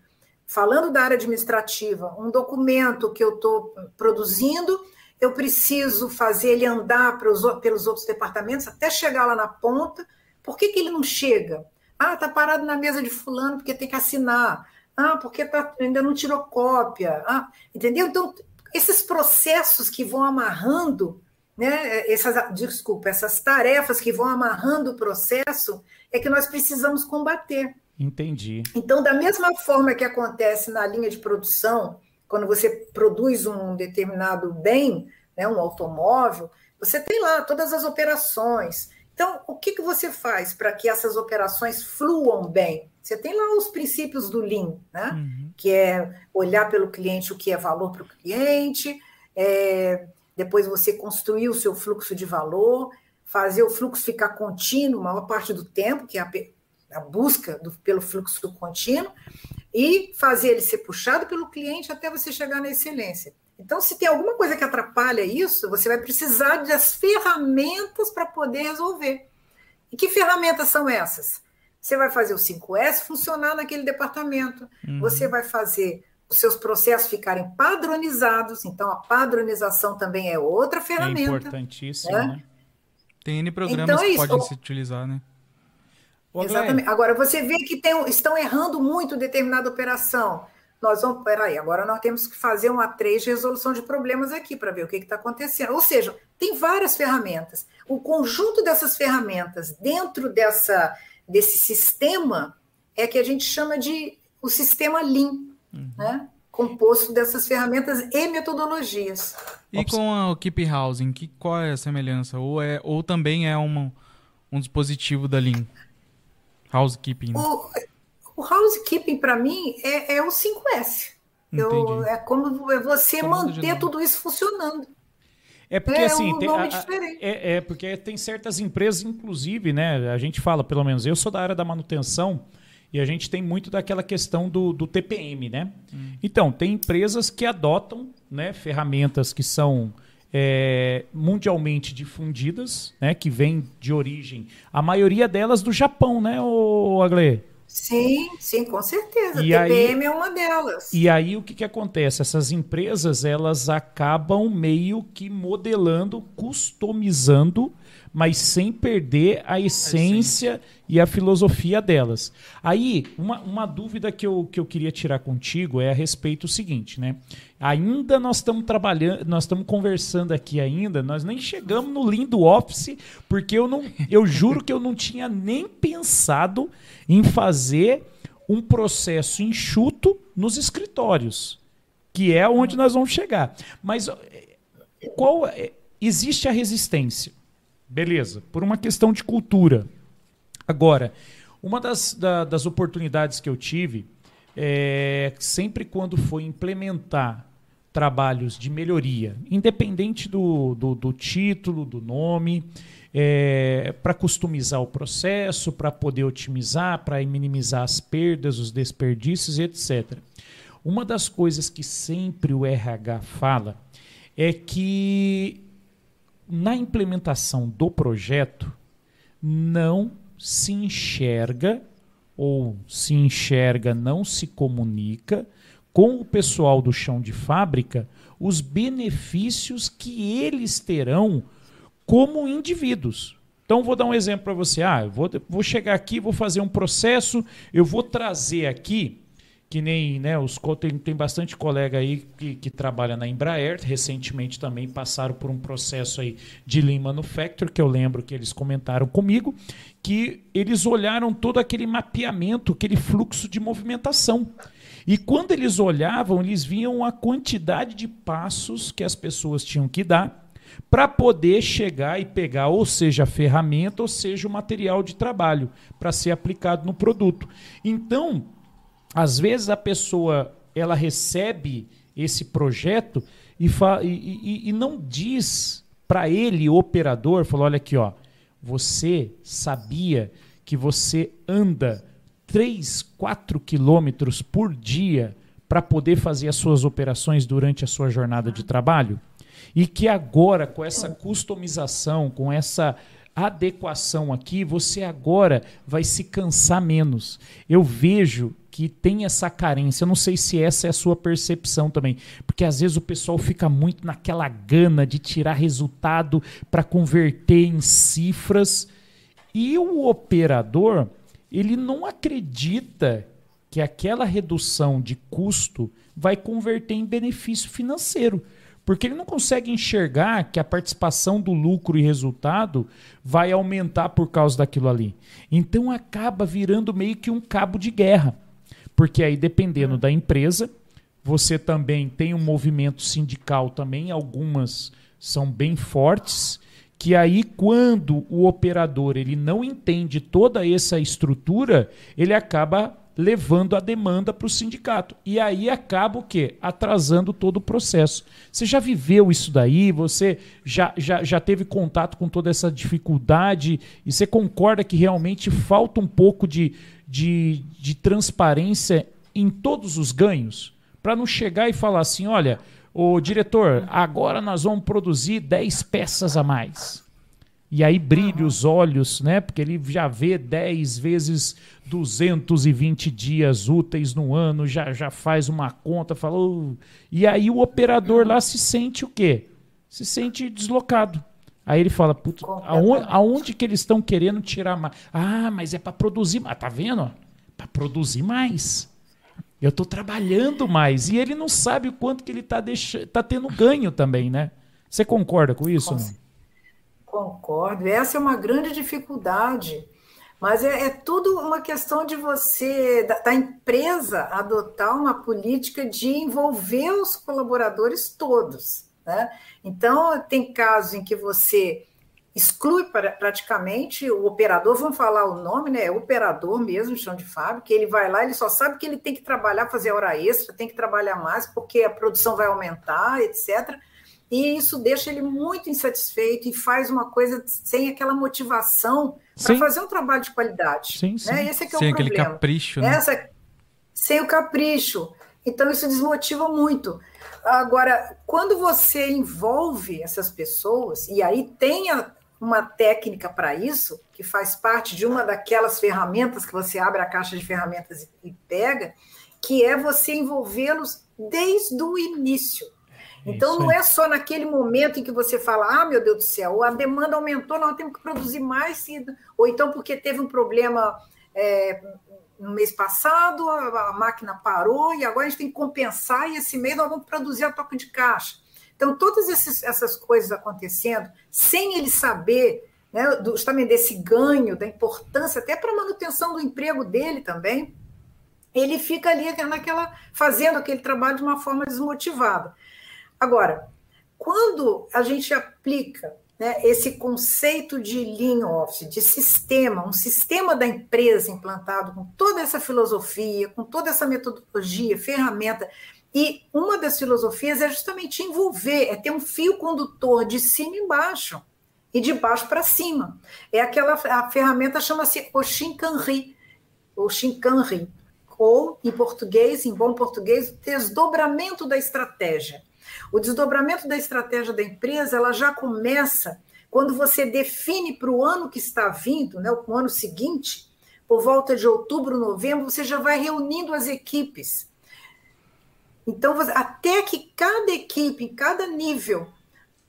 [SPEAKER 3] Falando da área administrativa, um documento que eu estou produzindo, eu preciso fazer ele andar pelos, pelos outros departamentos até chegar lá na ponta. Por que, que ele não chega? Ah, está parado na mesa de fulano porque tem que assinar. Ah, porque tá, ainda não tirou cópia. Ah, entendeu? Então, esses processos que vão amarrando, né, essas, desculpa, essas tarefas que vão amarrando o processo, é que nós precisamos combater.
[SPEAKER 1] Entendi.
[SPEAKER 3] Então, da mesma forma que acontece na linha de produção, quando você produz um determinado bem, né, um automóvel, você tem lá todas as operações. Então, o que, que você faz para que essas operações fluam bem? Você tem lá os princípios do Lean, né? Uhum. que é olhar pelo cliente o que é valor para o cliente, é, depois você construir o seu fluxo de valor, fazer o fluxo ficar contínuo a maior parte do tempo, que é a, busca do, pelo fluxo contínuo, e fazer ele ser puxado pelo cliente até você chegar na excelência. Então, se tem alguma coisa que atrapalha isso, você vai precisar das ferramentas para poder resolver. E que ferramentas são essas? Você vai fazer o 5S funcionar naquele departamento. Uhum. Você vai fazer os seus processos ficarem padronizados. Então, a padronização também é outra ferramenta. É
[SPEAKER 1] importantíssimo, né? né?
[SPEAKER 2] Tem N programas então, é que podem se utilizar, né?
[SPEAKER 3] Exatamente. Agora, você vê que tem, estão errando muito determinada operação. Nós vamos, peraí, agora nós temos que fazer uma três de resolução de problemas aqui para ver o que está acontecendo. Ou seja, tem várias ferramentas. O conjunto dessas ferramentas dentro dessa desse sistema é que a gente chama de o sistema Lean, uhum. né? composto dessas ferramentas e metodologias.
[SPEAKER 2] E com o Keep Housing, que, qual é a semelhança? Ou, é, ou também é uma, um dispositivo da Lean? Housekeeping. Né?
[SPEAKER 3] O, o housekeeping, para mim, é, é o 5S. Eu, é como você manter tudo isso funcionando.
[SPEAKER 1] É porque é assim, um tem, a, é, é, porque tem certas empresas, inclusive, né? A gente fala, pelo menos, eu sou da área da manutenção e a gente tem muito daquela questão do, do TPM, né? Hum. Então, tem empresas que adotam né, ferramentas que são é, mundialmente difundidas, né? Que vêm de origem, a maioria delas do Japão, né, o Agle?
[SPEAKER 3] Sim, sim, com certeza. E TPM aí, é uma delas.
[SPEAKER 1] E aí o que, que acontece? Essas empresas elas acabam meio que modelando, customizando mas sem perder a essência e a filosofia delas. Aí, uma, uma dúvida que eu, que eu queria tirar contigo é a respeito do seguinte, né? Ainda nós estamos trabalhando, nós estamos conversando aqui ainda, nós nem chegamos no lindo office, porque eu não, eu <laughs> juro que eu não tinha nem pensado em fazer um processo enxuto nos escritórios, que é onde nós vamos chegar. Mas qual é, existe a resistência? Beleza, por uma questão de cultura. Agora, uma das, da, das oportunidades que eu tive é sempre quando foi implementar trabalhos de melhoria, independente do, do, do título, do nome, é, para customizar o processo, para poder otimizar, para minimizar as perdas, os desperdícios, etc. Uma das coisas que sempre o RH fala é que na implementação do projeto, não se enxerga ou se enxerga, não se comunica com o pessoal do chão de fábrica os benefícios que eles terão como indivíduos. Então, vou dar um exemplo para você. Ah, eu vou, vou chegar aqui, vou fazer um processo, eu vou trazer aqui, que nem né, os tem, tem bastante colega aí que, que trabalha na Embraer, recentemente também passaram por um processo aí de Lean Manufacture, que eu lembro que eles comentaram comigo, que eles olharam todo aquele mapeamento, aquele fluxo de movimentação. E quando eles olhavam, eles viam a quantidade de passos que as pessoas tinham que dar para poder chegar e pegar, ou seja, a ferramenta, ou seja, o material de trabalho para ser aplicado no produto. Então, às vezes a pessoa ela recebe esse projeto e, e, e, e não diz para ele, o operador, falou: olha aqui, ó, você sabia que você anda 3, 4 quilômetros por dia para poder fazer as suas operações durante a sua jornada de trabalho? E que agora, com essa customização, com essa adequação aqui, você agora vai se cansar menos. Eu vejo que tem essa carência. Eu não sei se essa é a sua percepção também, porque às vezes o pessoal fica muito naquela gana de tirar resultado para converter em cifras e o operador, ele não acredita que aquela redução de custo vai converter em benefício financeiro. Porque ele não consegue enxergar que a participação do lucro e resultado vai aumentar por causa daquilo ali. Então acaba virando meio que um cabo de guerra. Porque aí, dependendo da empresa, você também tem um movimento sindical também, algumas são bem fortes, que aí quando o operador ele não entende toda essa estrutura, ele acaba levando a demanda para o sindicato. E aí acaba o quê? Atrasando todo o processo. Você já viveu isso daí? Você já, já, já teve contato com toda essa dificuldade? E você concorda que realmente falta um pouco de, de, de transparência em todos os ganhos? Para não chegar e falar assim: olha, o diretor, agora nós vamos produzir 10 peças a mais e aí brilha os olhos, né? Porque ele já vê 10 vezes 220 dias úteis no ano, já, já faz uma conta, falou. E aí o operador lá se sente o quê? Se sente deslocado. Aí ele fala, aonde, aonde que eles estão querendo tirar mais? Ah, mas é para produzir mais. Tá vendo? Para produzir mais. Eu estou trabalhando mais. E ele não sabe o quanto que ele está tá tendo ganho também, né? Você concorda com isso?
[SPEAKER 3] Concordo. Essa é uma grande dificuldade. Mas é, é tudo uma questão de você, da, da, empresa, adotar uma política de envolver os colaboradores todos. Né? Então, tem casos em que você exclui pra, praticamente o operador, vamos falar o nome, né? É operador mesmo, chão de fábrica, ele vai lá, ele só sabe que ele tem que trabalhar, fazer hora extra, tem que trabalhar mais, porque a produção vai aumentar, etc e isso deixa ele muito insatisfeito e faz uma coisa sem aquela motivação para fazer um trabalho de qualidade.
[SPEAKER 2] Sim,
[SPEAKER 3] sim. Né? Esse é que é
[SPEAKER 2] sem
[SPEAKER 3] o
[SPEAKER 2] aquele
[SPEAKER 3] problema.
[SPEAKER 2] capricho. Né?
[SPEAKER 3] Essa, sem o capricho. Então, isso desmotiva muito. Agora, quando você envolve essas pessoas, e aí tenha uma técnica para isso, que faz parte de uma daquelas ferramentas que você abre a caixa de ferramentas e pega, que é você envolvê-los desde o início. Então, não é só naquele momento em que você fala, ah, meu Deus do céu, a demanda aumentou, nós temos que produzir mais, ou então porque teve um problema é, no mês passado, a, máquina parou e agora a gente tem que compensar, e esse mês nós vamos produzir a toca de caixa. Então, todas esses, essas coisas acontecendo, sem ele saber né, justamente desse ganho, da importância, até para a manutenção do emprego dele também, ele fica ali naquela, fazendo aquele trabalho de uma forma desmotivada. Agora, quando a gente aplica né, esse conceito de Lean Office, de sistema, um sistema da empresa implantado com toda essa filosofia, com toda essa metodologia, ferramenta, e uma das filosofias é justamente envolver, é ter um fio condutor de cima e embaixo, e de baixo para cima. É aquela a ferramenta chama-se o Shinkanri, ou Shinkanri, ou em português, em bom português, desdobramento da estratégia. O desdobramento da estratégia da empresa ela já começa quando você define para o ano que está vindo, né, o ano seguinte, por volta de outubro, novembro, você já vai reunindo as equipes. Então, até que cada equipe, cada nível,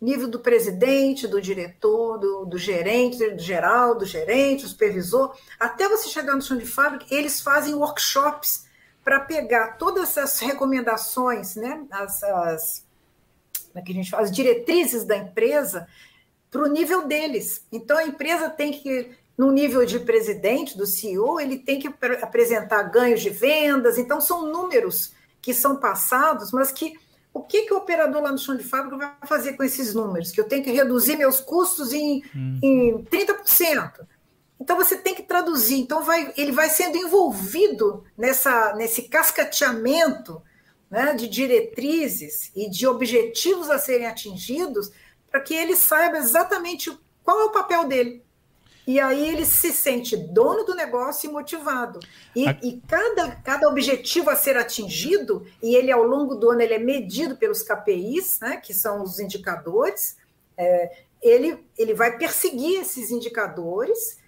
[SPEAKER 3] nível do presidente, do diretor, do, do gerente, do geral, do gerente, do supervisor, até você chegar no chão de fábrica, eles fazem workshops para pegar todas essas recomendações, né, as, as, como é que a gente as diretrizes da empresa, para o nível deles. Então, a empresa tem que, no nível de presidente, do CEO, ele tem que apresentar ganhos de vendas. Então, são números que são passados, mas que o que, que o operador lá no chão de fábrica vai fazer com esses números? Que eu tenho que reduzir meus custos em, hum. em 30%. Então você tem que traduzir. Então vai, ele vai sendo envolvido nessa, nesse cascateamento né, de diretrizes e de objetivos a serem atingidos para que ele saiba exatamente qual é o papel dele. E aí ele se sente dono do negócio e motivado. E, a... e, cada, cada objetivo a ser atingido, e ele ao longo do ano ele é medido pelos KPIs, né, que são os indicadores, é, ele, ele vai perseguir esses indicadores,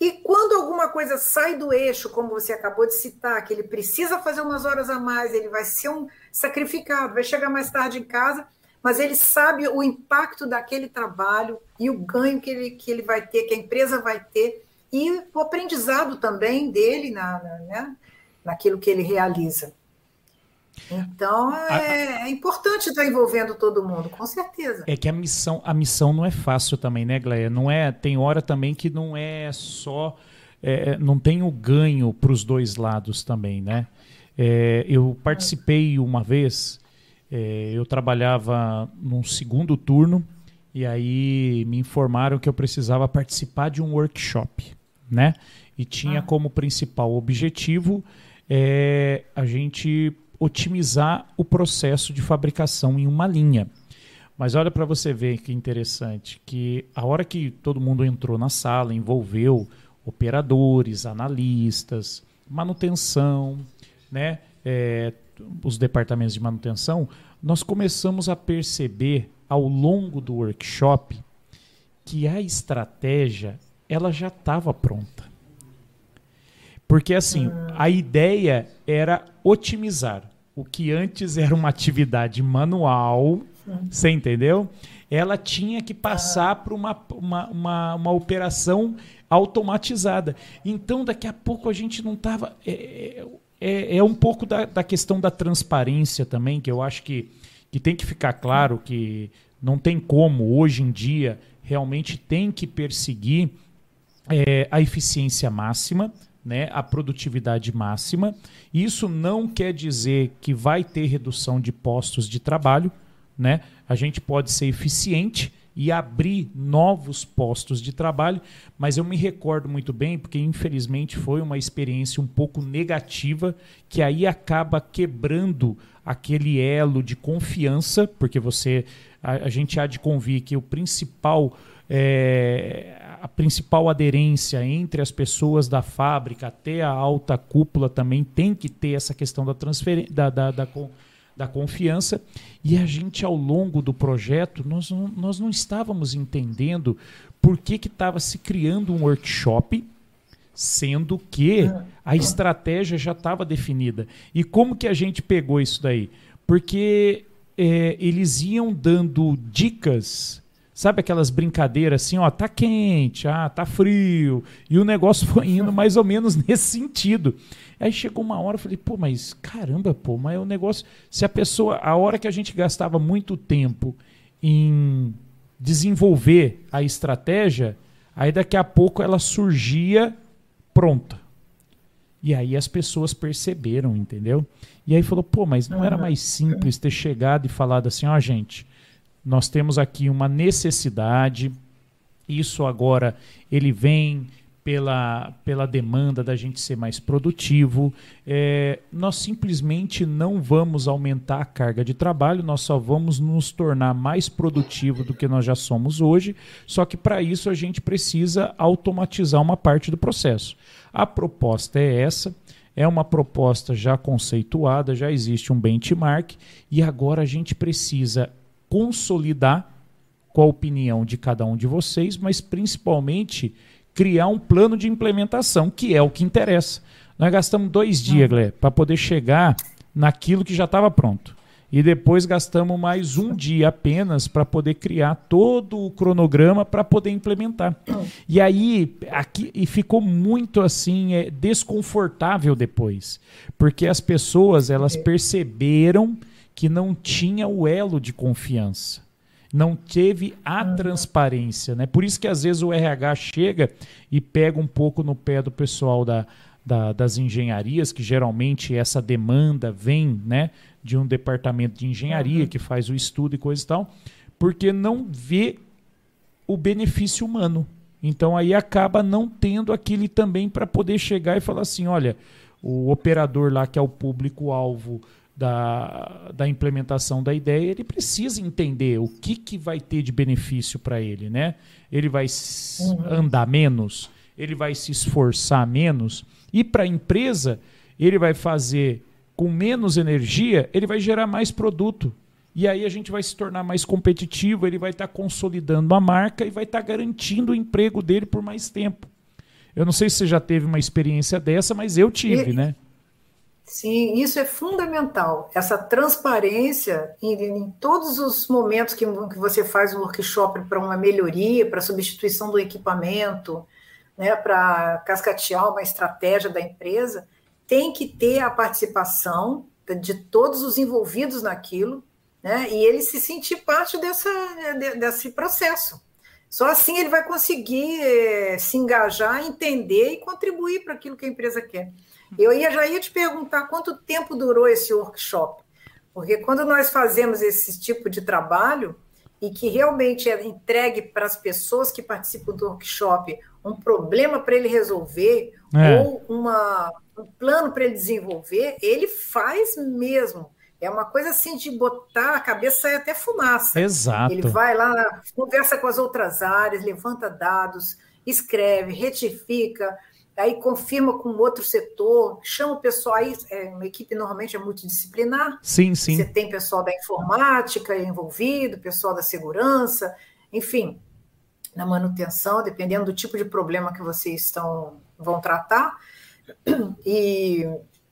[SPEAKER 3] e quando alguma coisa sai do eixo, como você acabou de citar, que ele precisa fazer umas horas a mais, ele vai ser um sacrificado, vai chegar mais tarde em casa, mas ele sabe o impacto daquele trabalho e o ganho que ele, que ele vai ter, que a empresa vai ter, e o aprendizado também dele na, na né, naquilo que ele realiza. Então é, é, importante estar envolvendo todo mundo, com certeza.
[SPEAKER 1] É que a missão, a missão não é fácil também, né, Gleia? Não é, tem hora também que não é só, é, é não tem o ganho para os dois lados também, né? É, eu participei uma vez é, eu trabalhava num segundo turno e aí me informaram que eu precisava participar de um workshop, né? E tinha ah. como principal objetivo é, a gente otimizar o processo de fabricação em uma linha. Mas olha para você ver que interessante, que a hora que todo mundo entrou na sala, envolveu operadores, analistas, manutenção, né, é, os departamentos de manutenção, nós começamos a perceber ao longo do workshop que a estratégia ela já estava pronta. Porque assim, a ideia era otimizar o que antes era uma atividade manual, você entendeu? Ela tinha que passar para uma, uma, uma, uma, operação automatizada. Então, daqui a pouco a gente não estava. É, é é, é um pouco da, da questão da transparência também, que eu acho que, que tem que ficar claro que não tem como, hoje em dia, realmente tem que perseguir é, a eficiência máxima, né, a produtividade máxima. Isso não quer dizer que vai ter redução de postos de trabalho. Né? A gente pode ser eficiente e abrir novos postos de trabalho, mas eu me recordo muito bem, porque infelizmente foi uma experiência um pouco negativa, que aí acaba quebrando aquele elo de confiança, porque você a, a gente há de convir que o principal é, a principal aderência entre as pessoas da fábrica até a alta cúpula também tem que ter essa questão da transferência da, da, da, da confiança. E a gente, ao longo do projeto, nós não, nós não estávamos entendendo por que estava se criando um workshop, sendo que a estratégia já estava definida. E como que a gente pegou isso daí? Porque é, eles iam dando dicas Sabe aquelas brincadeiras assim, ó, tá quente, ah, tá frio. E o negócio foi indo <laughs> mais ou menos nesse sentido. Aí chegou uma hora, eu falei, pô, mas caramba, pô, mas o negócio. Se a pessoa. A hora que a gente gastava muito tempo em desenvolver a estratégia, aí daqui a pouco ela surgia pronta. E aí as pessoas perceberam, entendeu? E aí falou, pô, mas não era mais simples ter chegado e falado assim, ó, gente nós temos aqui uma necessidade, isso agora ele vem pela, pela demanda da gente ser mais produtivo. É, nós simplesmente não vamos aumentar a carga de trabalho, nós só vamos nos tornar mais produtivo do que nós já somos hoje. Só que para isso a gente precisa automatizar uma parte do processo. A proposta é essa. É uma proposta já conceituada, já existe um benchmark e agora a gente precisa consolidar com a opinião de cada um de vocês, mas principalmente criar um plano de implementação, que é o que interessa. Nós gastamos dois dias, Glé, para poder chegar naquilo que já estava pronto. E depois gastamos mais um dia apenas para poder criar todo o cronograma para poder implementar. E aí aqui e ficou muito assim é, desconfortável depois, porque as pessoas elas perceberam que não tinha o elo de confiança não teve a transparência, né? Por isso que às vezes o RH chega e pega um pouco no pé do pessoal da, da, das engenharias, que geralmente essa demanda vem, né, de um departamento de engenharia que faz o estudo e coisa e tal, porque não vê o benefício humano. Então aí acaba não tendo aquele também para poder chegar e falar assim, olha, o operador lá que é o público alvo da, da implementação da ideia, ele precisa entender o que, que vai ter de benefício para ele, né? Ele vai uhum. andar menos, ele vai se esforçar menos, e para a empresa, ele vai fazer com menos energia, ele vai gerar mais produto. E aí a gente vai se tornar mais competitivo, ele vai estar tá consolidando a marca e vai estar tá garantindo o emprego dele por mais tempo. Eu não sei se você já teve uma experiência dessa, mas eu tive, e, né?
[SPEAKER 3] Sim, isso é fundamental. Essa transparência em, em todos os momentos que, que você faz um workshop para uma melhoria, para substituição do equipamento, né, para cascatear uma estratégia da empresa, tem que ter a participação de todos os envolvidos naquilo, né, e ele se sentir parte dessa, desse processo. Só assim ele vai conseguir é, se engajar, entender e contribuir para aquilo que a empresa quer. Eu ia, já ia te perguntar quanto tempo durou esse workshop, porque quando nós fazemos esse tipo de trabalho e que realmente é entregue para as pessoas que participam do workshop um problema para ele resolver é. ou uma, um plano para ele desenvolver, ele faz mesmo. É uma coisa assim de botar a cabeça e até fumaça.
[SPEAKER 1] Exato.
[SPEAKER 3] Ele vai lá, conversa com as outras áreas, levanta dados, escreve, retifica, aí confirma com outro setor, chama o pessoal aí, é, uma equipe normalmente é multidisciplinar.
[SPEAKER 1] Sim, sim.
[SPEAKER 3] Você tem pessoal da informática envolvido, pessoal da segurança, enfim, na manutenção, dependendo do tipo de problema que vocês estão vão tratar. E,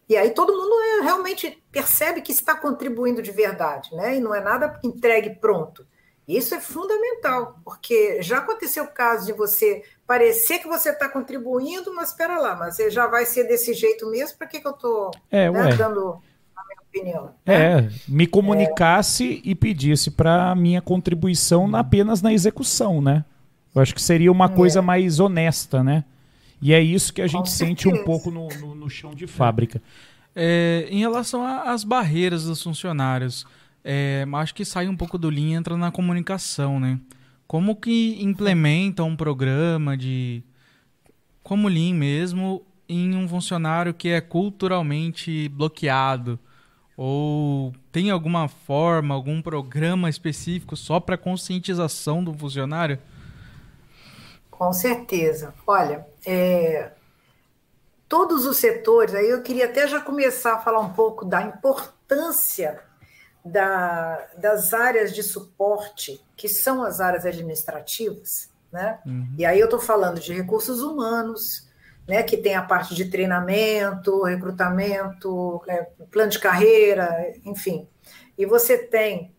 [SPEAKER 3] e aí todo mundo é, realmente percebe que está contribuindo de verdade, né? E não é nada entregue pronto. Isso é fundamental, porque já aconteceu o caso de você parecer que você está contribuindo, mas espera lá, mas já vai ser desse jeito mesmo, para que, que eu estou
[SPEAKER 1] é,
[SPEAKER 3] né, dando a minha opinião?
[SPEAKER 1] Né? É, me comunicasse é. e pedisse para a minha contribuição apenas na execução, né? Eu acho que seria uma coisa é. mais honesta, né? E é isso que a gente sente um pouco no, no, no chão de fábrica.
[SPEAKER 2] É, em relação às barreiras dos funcionários, é, acho que sai um pouco do linha entra na comunicação, né? Como que implementa um programa de como Lean mesmo em um funcionário que é culturalmente bloqueado? Ou tem alguma forma, algum programa específico só para conscientização do funcionário?
[SPEAKER 3] Com certeza. Olha, é, todos os setores, aí eu queria até já começar a falar um pouco da importância da, das áreas de suporte, que são as áreas administrativas, né? Uhum. E aí eu estou falando de recursos humanos, né, que tem a parte de treinamento, recrutamento, é, plano de carreira, enfim. E você tem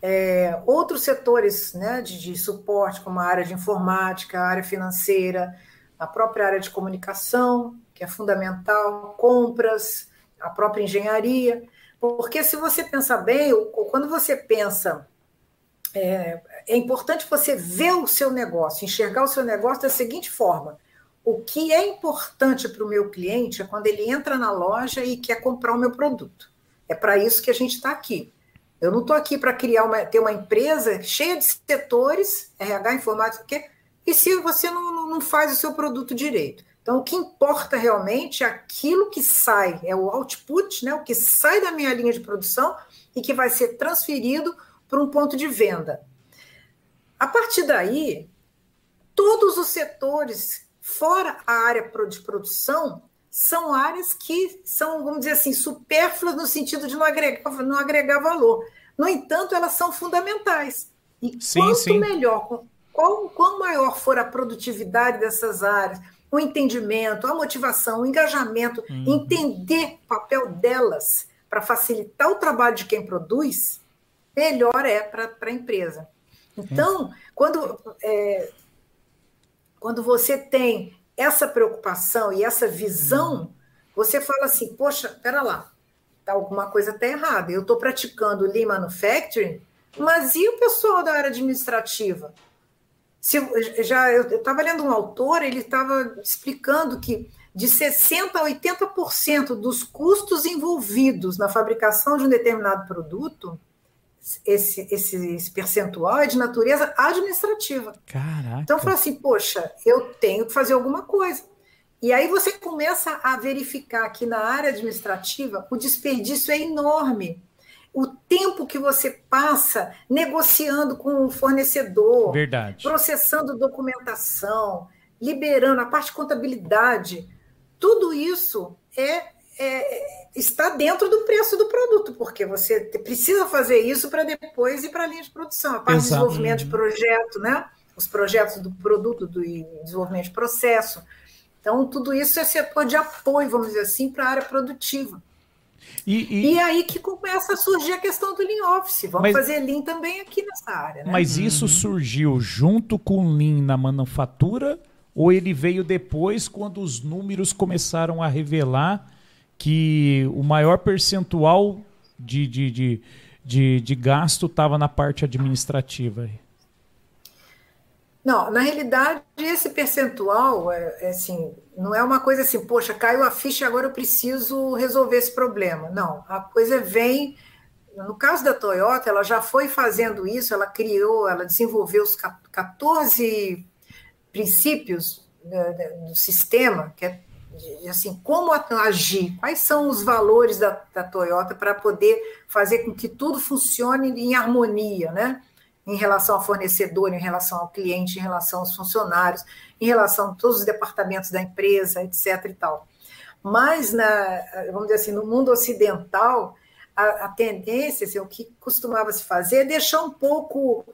[SPEAKER 3] é, outros setores né, de, de, suporte, como a área de informática, a área financeira, a própria área de comunicação, que é fundamental, compras, a própria engenharia. Porque se você pensar bem, quando você pensa, é, é importante você ver o seu negócio, enxergar o seu negócio da seguinte forma: o que é importante para o meu cliente é quando ele entra na loja e quer comprar o meu produto. É para isso que a gente está aqui. Eu não estou aqui para criar uma, ter uma empresa cheia de setores, RH, informática, e se você não, não faz o seu produto direito. Então, o que importa realmente é aquilo que sai, é o output, né, o que sai da minha linha de produção e que vai ser transferido para um ponto de venda. A partir daí, todos os setores, fora a área de produção, são áreas que são, vamos dizer assim, supérfluas no sentido de não agregar, não agregar valor. No entanto, elas são fundamentais. E sim, quanto sim. melhor, qual, quanto maior for a produtividade dessas áreas, o entendimento, a motivação, o engajamento, uhum. entender o papel delas para facilitar o trabalho de quem produz, melhor é para a empresa. Então, quando, é, quando você tem essa preocupação e essa visão, uhum. você fala assim: poxa, pera lá, tá, alguma coisa está errada. Eu estou praticando Lean Manufacturing, mas e o pessoal da área administrativa? Se, já eu estava lendo um autor, ele estava explicando que de 60% a 80% dos custos envolvidos na fabricação de um determinado produto, esse, esse, esse percentual é de natureza administrativa.
[SPEAKER 1] Caraca.
[SPEAKER 3] Então, fala assim, poxa, eu tenho que fazer alguma coisa. E aí você começa a verificar que na área administrativa o desperdício é enorme o tempo que você passa negociando com o fornecedor,
[SPEAKER 1] Verdade.
[SPEAKER 3] processando documentação, liberando a parte de contabilidade, tudo isso é, é, está dentro do preço do produto, porque você precisa fazer isso para depois ir para a linha de produção, a parte Exato. de desenvolvimento de projeto, né? os projetos do produto, do desenvolvimento de processo. Então, tudo isso é setor de apoio, vamos dizer assim, para a área produtiva. E, e... e, aí que começa a surgir a questão do Lean Office. Vamos mas, fazer Lean também aqui nessa área. Né?
[SPEAKER 1] Mas isso uhum. surgiu junto com o Lean na manufatura ou ele veio depois quando os números começaram a revelar que o maior percentual de, de, de, de, de gasto estava na parte administrativa?
[SPEAKER 3] Não, na realidade, esse percentual, é, é, assim, não é uma coisa assim, poxa, caiu a ficha, agora eu preciso resolver esse problema. Não, a coisa vem. No caso da Toyota, ela já foi fazendo isso, ela criou, ela desenvolveu os 14 princípios do sistema, que é assim, como agir, quais são os valores da, da Toyota para poder fazer com que tudo funcione em harmonia, né? Em relação ao fornecedor, em relação ao cliente, em relação aos funcionários, em relação a todos os departamentos da empresa, etc. e tal. Mas, na, vamos dizer assim, no mundo ocidental, a, a tendência, assim, o que costumava se fazer é deixar um pouco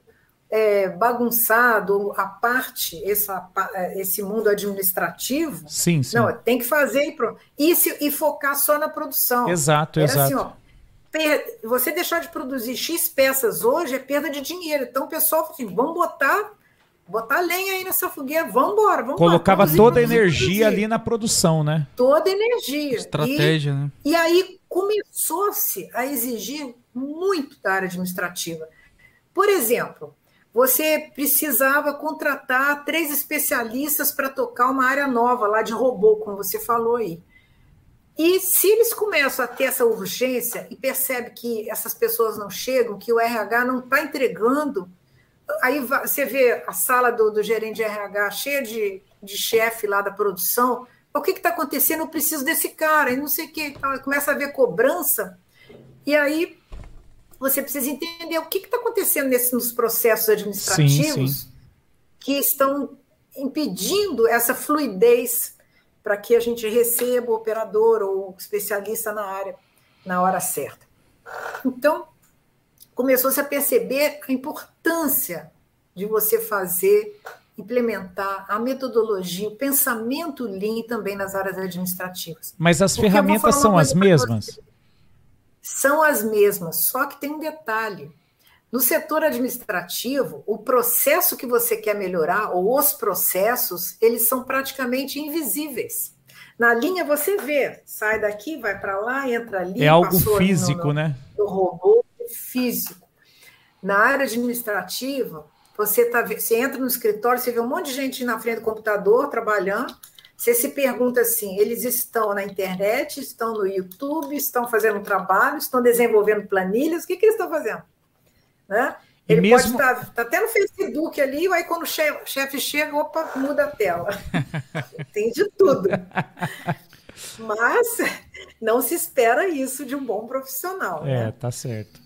[SPEAKER 3] é, bagunçado a parte, essa, esse mundo administrativo.
[SPEAKER 1] Sim, sim.
[SPEAKER 3] Não, tem que fazer e pronto. E, se, e focar só na produção.
[SPEAKER 1] Exato, Era assim, exato. Assim, ó,
[SPEAKER 3] você deixar de produzir X peças hoje é perda de dinheiro. Então o pessoal fala assim: vamos botar, botar lenha aí nessa fogueira, vamos embora. Vamos
[SPEAKER 1] Colocava produzir, toda a energia ali na produção, né?
[SPEAKER 3] Toda a energia.
[SPEAKER 2] Estratégia,
[SPEAKER 3] e,
[SPEAKER 2] né?
[SPEAKER 3] E aí começou-se a exigir muito da área administrativa. Por exemplo, você precisava contratar três especialistas para tocar uma área nova lá de robô, como você falou aí. E se eles começam a ter essa urgência e percebem que essas pessoas não chegam, que o RH não está entregando, aí você vê a sala do, do gerente de RH cheia de, de chefe lá da produção. O que está acontecendo? Eu preciso desse cara, e não sei o que. Começa a ver cobrança, e aí você precisa entender o que está acontecendo nesse, nos processos administrativos sim, sim. que estão impedindo essa fluidez para que a gente receba o operador ou o especialista na área na hora certa. Então, começou-se a perceber a importância de você fazer, implementar a metodologia, o pensamento Lean também nas áreas administrativas.
[SPEAKER 1] Mas as Porque ferramentas são as mesmas?
[SPEAKER 3] São as mesmas, só que tem um detalhe. No setor administrativo, o processo que você quer melhorar, ou os processos, eles são praticamente invisíveis. Na linha você vê, sai daqui, vai para lá, entra ali.
[SPEAKER 1] É algo físico, no, né?
[SPEAKER 3] Do robô físico. Na área administrativa, você, tá, você entra no escritório, você vê um monte de gente na frente do computador trabalhando. Você se pergunta assim: eles estão na internet, estão no YouTube, estão fazendo um trabalho, estão desenvolvendo planilhas, o que, que eles estão fazendo? Né? Ele mesmo... pode estar tá até no Facebook ali, aí quando o chefe, chefe chega, opa, muda a tela. <laughs> Tem de tudo. Mas não se espera isso de um bom profissional.
[SPEAKER 1] É, né? tá certo.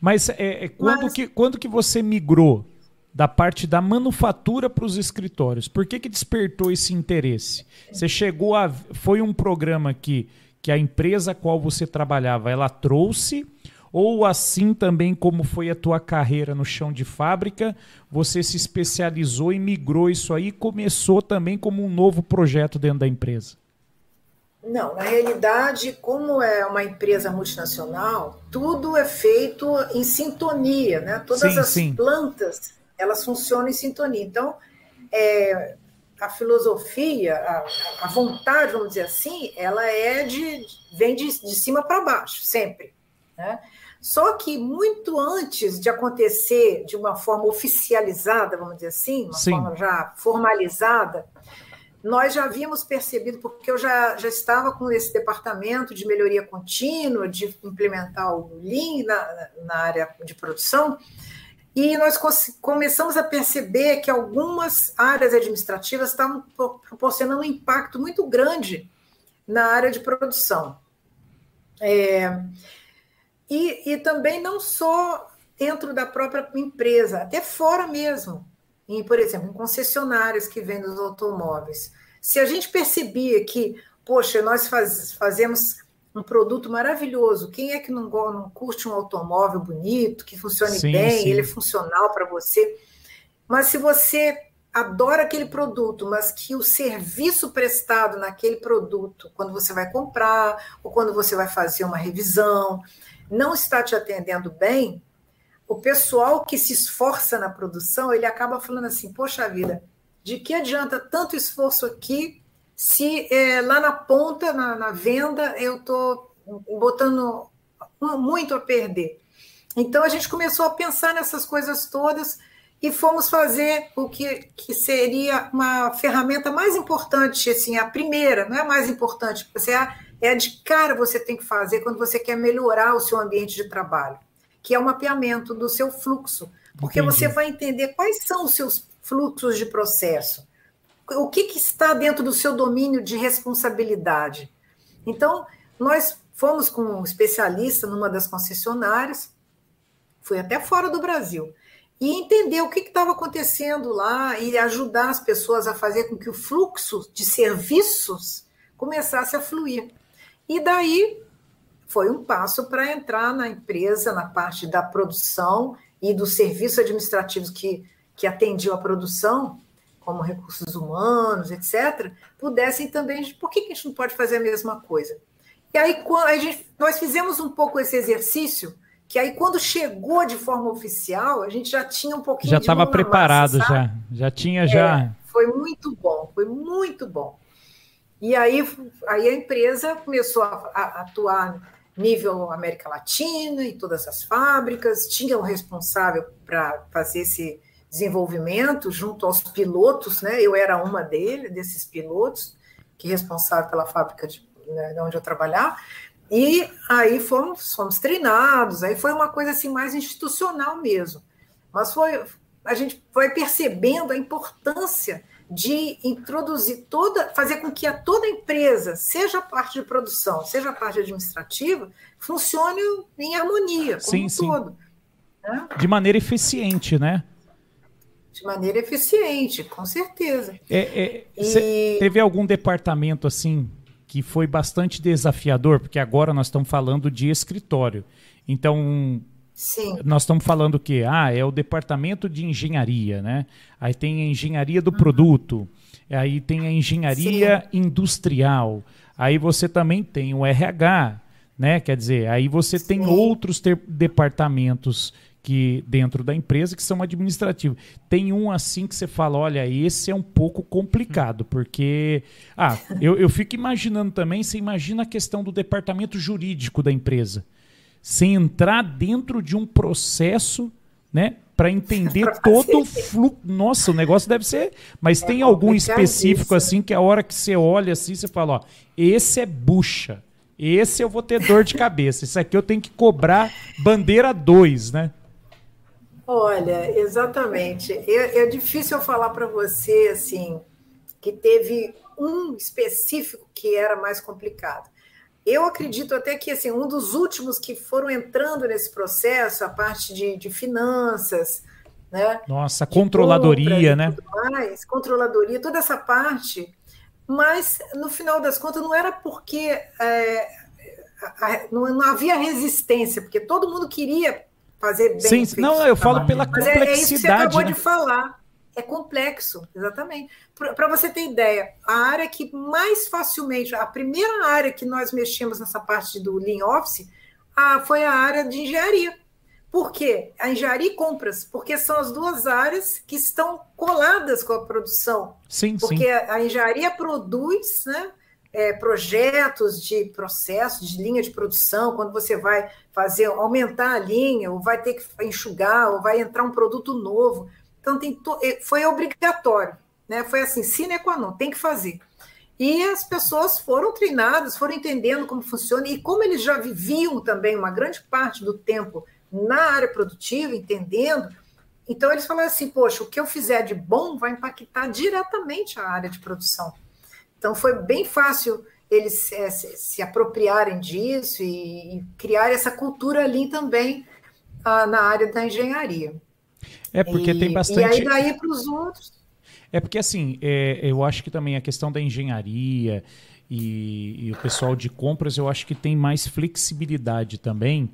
[SPEAKER 1] Mas, é, é quando, Mas... Que, quando que você migrou da parte da manufatura para os escritórios? Por que, que despertou esse interesse? Você chegou a. Foi um programa que, que a empresa a qual você trabalhava ela trouxe Ou assim também como foi a tua carreira no chão de fábrica, você se especializou e migrou isso aí e começou também como um novo projeto dentro da empresa?
[SPEAKER 3] Não, na realidade, como é uma empresa multinacional, tudo é feito em sintonia, né? Todas sim, as sim. plantas, elas funcionam em sintonia. Então, é, a filosofia, a, a, vontade, vamos dizer assim, ela é de vem de, de cima para baixo, sempre. Né? Só que muito antes de acontecer de uma forma oficializada, vamos dizer assim, uma Sim. forma já formalizada, nós já havíamos percebido, porque eu já, já estava com esse departamento de melhoria contínua, de implementar o Lean na, na área de produção, e nós começamos a perceber que algumas áreas administrativas estavam proporcionando um impacto muito grande na área de produção. É, e, e também não só dentro da própria empresa, até fora mesmo. Em, por exemplo, em concessionárias que vendem os automóveis. Se a gente percebia que, poxa, nós faz, fazemos um produto maravilhoso. Quem é que não, não curte um automóvel bonito, que funcione sim, bem, sim. ele é funcional para você? Mas se você adora aquele produto, mas que o serviço prestado naquele produto, quando você vai comprar ou quando você vai fazer uma revisão, não está te atendendo bem, o pessoal que se esforça na produção, ele acaba falando assim: poxa vida, de que adianta tanto esforço aqui se é, lá na ponta, na, na venda, eu estou botando muito a perder. Então a gente começou a pensar nessas coisas todas e fomos fazer o que, que seria uma ferramenta mais importante, assim, a primeira, não é a mais importante, você é, é a de cara você tem que fazer quando você quer melhorar o seu ambiente de trabalho, que é o mapeamento do seu fluxo, porque Entendi. você vai entender quais são os seus fluxos de processo o que, que está dentro do seu domínio de responsabilidade. Então, nós fomos com um especialista numa das concessionárias, foi até fora do Brasil, e entender o que estava acontecendo lá e ajudar as pessoas a fazer com que o fluxo de serviços começasse a fluir. E daí foi um passo para entrar na empresa, na parte da produção e dos serviços administrativos que, que atendiam a produção, como recursos humanos, etc., pudessem também. Por que a gente não pode fazer a mesma coisa? E aí, a gente, nós fizemos um pouco esse exercício, que aí, quando chegou de forma oficial, a gente já tinha um pouquinho
[SPEAKER 1] já estava preparado, massa, já. Já tinha, já. É,
[SPEAKER 3] foi muito bom, foi muito bom. E aí, aí a empresa começou a, a atuar nível América Latina, em todas as fábricas, tinha um responsável para fazer esse desenvolvimento junto aos pilotos, né? Eu era uma dele, desses pilotos, que responsável pela fábrica de, né, onde eu trabalhava. E aí fomos, fomos treinados, aí foi uma coisa assim mais institucional mesmo. Mas foi a gente foi percebendo a importância de introduzir toda, fazer com que a toda empresa, seja a parte de produção, seja a parte administrativa, funcione em harmonia, como sim, um sim. todo.
[SPEAKER 1] Né? De maneira eficiente, né?
[SPEAKER 3] de maneira eficiente, com certeza.
[SPEAKER 1] É, é, e... Teve algum departamento assim que foi bastante desafiador, porque agora nós estamos falando de escritório. Então, Sim. nós estamos falando o quê? Ah, é o departamento de engenharia, né? Aí tem a engenharia do uhum. produto, aí tem a engenharia Sim. industrial, aí você também tem o RH, né? Quer dizer, aí você Sim. tem outros departamentos que dentro da empresa que são administrativos. Tem um assim que você fala, olha, esse é um pouco complicado, porque ah, eu, eu fico imaginando também, você imagina a questão do departamento jurídico da empresa. Sem entrar dentro de um processo, né, para entender <laughs> todo o fluxo. Nossa, o negócio deve ser. Mas é tem algum específico assim que a hora que você olha assim, você fala, ó, esse é bucha. Esse eu vou ter dor de cabeça. Isso aqui eu tenho que cobrar bandeira 2, né?
[SPEAKER 3] Olha, exatamente. É, é difícil eu falar para você assim que teve um específico que era mais complicado. Eu acredito até que assim, um dos últimos que foram entrando nesse processo, a parte de, de finanças, né?
[SPEAKER 1] Nossa, controladoria, né?
[SPEAKER 3] Mais, controladoria, toda essa parte. Mas no final das contas não era porque é, não, não, havia resistência, porque todo mundo queria fazer bem.
[SPEAKER 1] Sim, não, eu falo pela Mas complexidade. É, é isso que você acabou
[SPEAKER 3] né? de falar. É complexo, exatamente. Para você ter ideia, a área que mais facilmente, a primeira área que nós mexemos nessa parte do Lean Office a, foi a área de engenharia. Por quê? A engenharia e compras, porque são as duas áreas que estão coladas com a produção.
[SPEAKER 1] Sim,
[SPEAKER 3] porque
[SPEAKER 1] sim.
[SPEAKER 3] a engenharia produz né, é, projetos de processo, de linha de produção, quando você vai fazer, aumentar a linha, ou vai ter que enxugar, ou vai entrar um produto novo. Então, tem to... foi obrigatório, né? Foi assim, sine qua non, tem que fazer. E as pessoas foram treinadas, foram entendendo como funciona, e como eles já viviam também uma grande parte do tempo na área produtiva, entendendo, então eles falaram assim: poxa, o que eu fizer de bom vai impactar diretamente a área de produção. Então foi bem fácil eles é, se, se, apropriarem disso e, e, criar essa cultura ali também ah, na área da engenharia.
[SPEAKER 1] É porque
[SPEAKER 3] e,
[SPEAKER 1] tem bastante. E
[SPEAKER 3] aí daí para os outros.
[SPEAKER 1] É porque assim, é, eu acho que também a questão da engenharia e, e o pessoal de compras, eu acho que tem mais flexibilidade também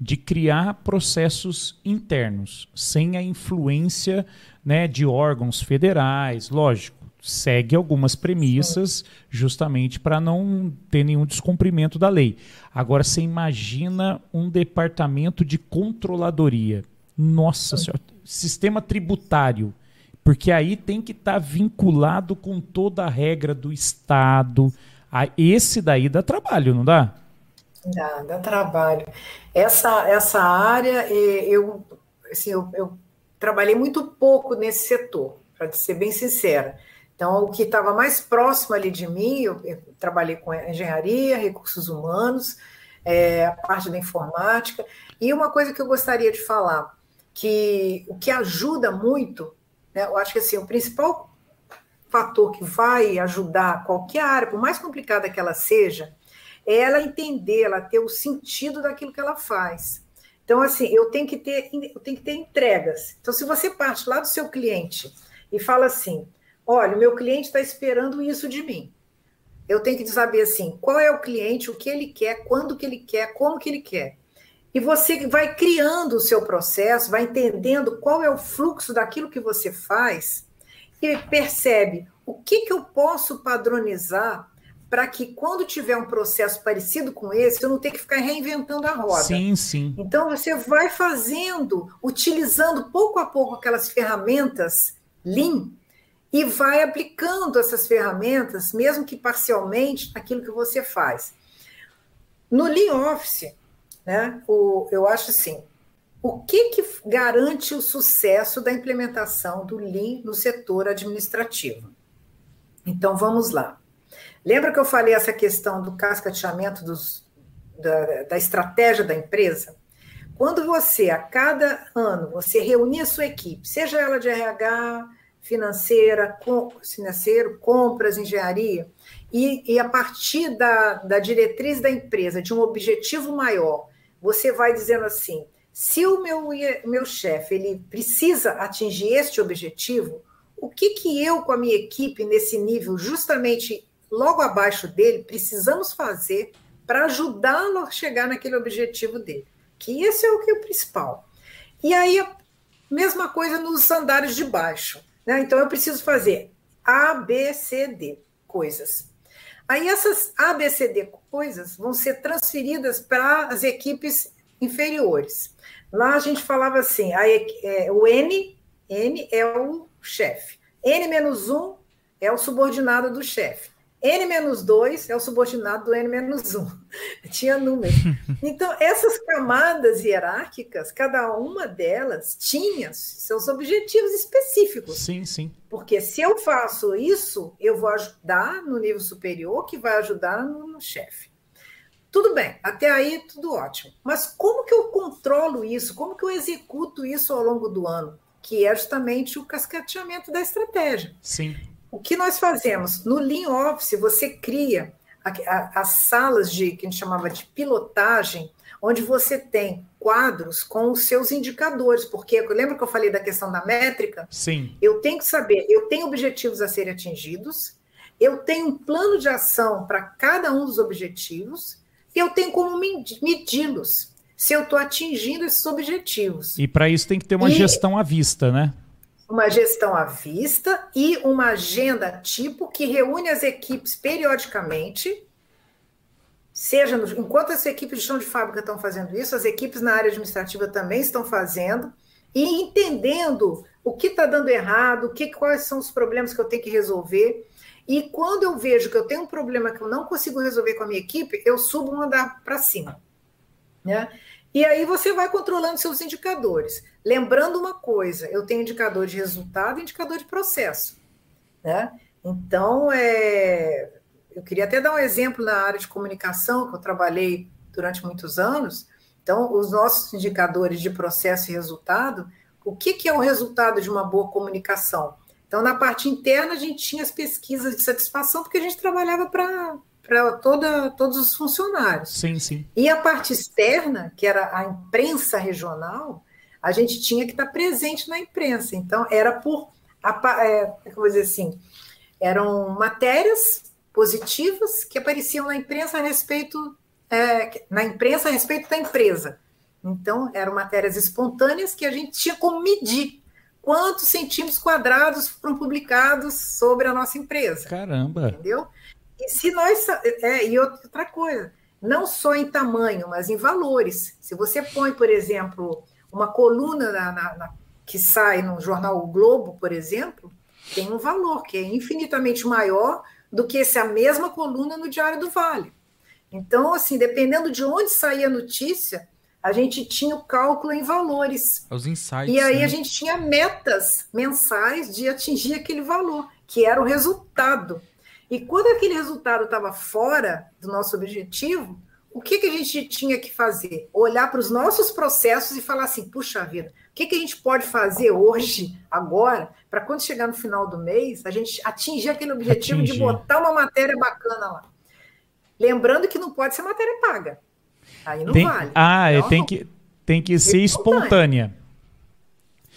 [SPEAKER 1] de criar processos internos, sem a influência né, de órgãos federais, lógico, segue algumas premissas justamente para não ter nenhum descumprimento da lei. Agora, você imagina um departamento de controladoria. Nossa senhora, sistema tributário. Porque aí tem que estar tá vinculado com toda a regra do Estado. Esse daí dá trabalho, não dá?
[SPEAKER 3] Dá, dá trabalho. Essa, essa área, eu, assim, eu, eu trabalhei muito pouco nesse setor, para ser bem sincera. Então, o que estava mais próximo ali de mim, eu, eu, trabalhei com engenharia, recursos humanos, é, a parte da informática. E uma coisa que eu gostaria de falar, que o que ajuda muito, né, eu acho que assim, o principal fator que vai ajudar qualquer área, por mais complicada que ela seja, é ela entender, ela ter o sentido daquilo que ela faz. Então, assim, eu tenho que ter, eu tenho que ter entregas. Então, se você parte lá do seu cliente e fala assim: olha, o meu cliente está esperando isso de mim. Eu tenho que saber assim, qual é o cliente, o que ele quer, quando que ele quer, como que ele quer. E você vai criando o seu processo, vai entendendo qual é o fluxo daquilo que você faz e percebe o que, que eu posso padronizar para que quando tiver um processo parecido com esse, eu não tenha que ficar reinventando a roda.
[SPEAKER 1] Sim, sim.
[SPEAKER 3] Então você vai fazendo, utilizando pouco a pouco aquelas ferramentas Lean e vai aplicando essas ferramentas, mesmo que parcialmente, naquilo que você faz. No Lean Office, né, o, eu acho assim, o que, que garante o sucesso da implementação do Lean no setor administrativo? Então vamos lá. Lembra que eu falei essa questão do cascateamento dos, da, da estratégia da empresa? Quando você, a cada ano, você reunir a sua equipe, seja ela de RH, financeira, com, financeiro, compras, engenharia, e, e a partir da, da diretriz da empresa, de um objetivo maior, você vai dizendo assim: se o meu, meu chefe ele precisa atingir este objetivo, o que, que eu, com a minha equipe, nesse nível, justamente logo abaixo dele, precisamos fazer para ajudá-lo a chegar naquele objetivo dele? Que esse é o que é o principal. E aí, mesma coisa nos andares de baixo. Né? Então, eu preciso fazer A, B, C, D coisas. Aí, essas A, B, C, D coisas vão ser transferidas para as equipes inferiores. Lá a gente falava assim: a, é, o N, N é o chefe, N-1 é o subordinado do chefe. N-2 é o subordinado do N-1. <laughs> Tinha número. Então, essas camadas hierárquicas, cada uma delas tinha seus objetivos específicos.
[SPEAKER 1] Sim, sim.
[SPEAKER 3] Porque se eu faço isso, eu vou ajudar no nível superior, que vai ajudar no, no chefe. Tudo bem, até aí tudo ótimo. Mas como que eu controlo isso? Como que eu executo isso ao longo do ano? Que é justamente o cascateamento da estratégia.
[SPEAKER 1] Sim.
[SPEAKER 3] O que nós fazemos? No Lean Office, você cria as salas de que a gente chamava de pilotagem, onde você tem quadros com os seus indicadores, porque lembra que eu falei da questão da métrica?
[SPEAKER 1] Sim.
[SPEAKER 3] Eu tenho que saber, eu tenho objetivos a serem atingidos, eu tenho um plano de ação para cada um dos objetivos, eu tenho como medi-los se eu estou atingindo esses objetivos.
[SPEAKER 1] E para isso tem que ter uma e gestão à vista, né?
[SPEAKER 3] Uma gestão à vista e uma agenda tipo que reúne as equipes periodicamente. Seja no, enquanto as equipes de chão de fábrica estão fazendo isso, as equipes na área administrativa também estão fazendo, e entendendo o que está dando errado, o que, quais são os problemas que eu tenho que resolver. E quando eu vejo que eu tenho um problema que eu não consigo resolver com a minha equipe, eu subo um andar para cima. Né? E aí você vai controlando seus indicadores. Lembrando uma coisa, eu tenho indicador de resultado e indicador de processo. Né? Então, é... eu queria até dar um exemplo na área de comunicação, que eu trabalhei durante muitos anos. Então, os nossos indicadores de processo e resultado, o que, que é o resultado de uma boa comunicação? Então, na parte interna, a gente tinha as pesquisas de satisfação, porque a gente trabalhava para para todos os funcionários.
[SPEAKER 1] Sim, sim.
[SPEAKER 3] E a parte externa, que era a imprensa regional, a gente tinha que estar presente na imprensa. Então, era por. É, como vou dizer assim? Eram matérias positivas que apareciam na imprensa a respeito. É, na imprensa a respeito da empresa. Então, eram matérias espontâneas que a gente tinha como medir quantos centímetros quadrados foram publicados sobre a nossa empresa.
[SPEAKER 1] Caramba!
[SPEAKER 3] Entendeu? E se nós. É, e outra coisa, não só em tamanho, mas em valores. Se você põe, por exemplo, uma coluna na, na, na, que sai no jornal o Globo, por exemplo, tem um valor que é infinitamente maior do que essa mesma coluna no Diário do Vale. Então, assim, dependendo de onde saía a notícia, a gente tinha o cálculo em valores.
[SPEAKER 2] Os insights.
[SPEAKER 3] E aí
[SPEAKER 2] né?
[SPEAKER 3] a gente tinha metas mensais de atingir aquele valor, que era o resultado. E quando aquele resultado estava fora do nosso objetivo, o que, que a gente tinha que fazer? Olhar para os nossos processos e falar assim: puxa vida, o que, que a gente pode fazer hoje, agora, para quando chegar no final do mês, a gente atingir aquele objetivo atingir. de botar uma matéria bacana lá? Lembrando que não pode ser matéria paga. Aí não
[SPEAKER 1] tem,
[SPEAKER 3] vale.
[SPEAKER 1] Ah, então, tem, que, tem que ser espontânea.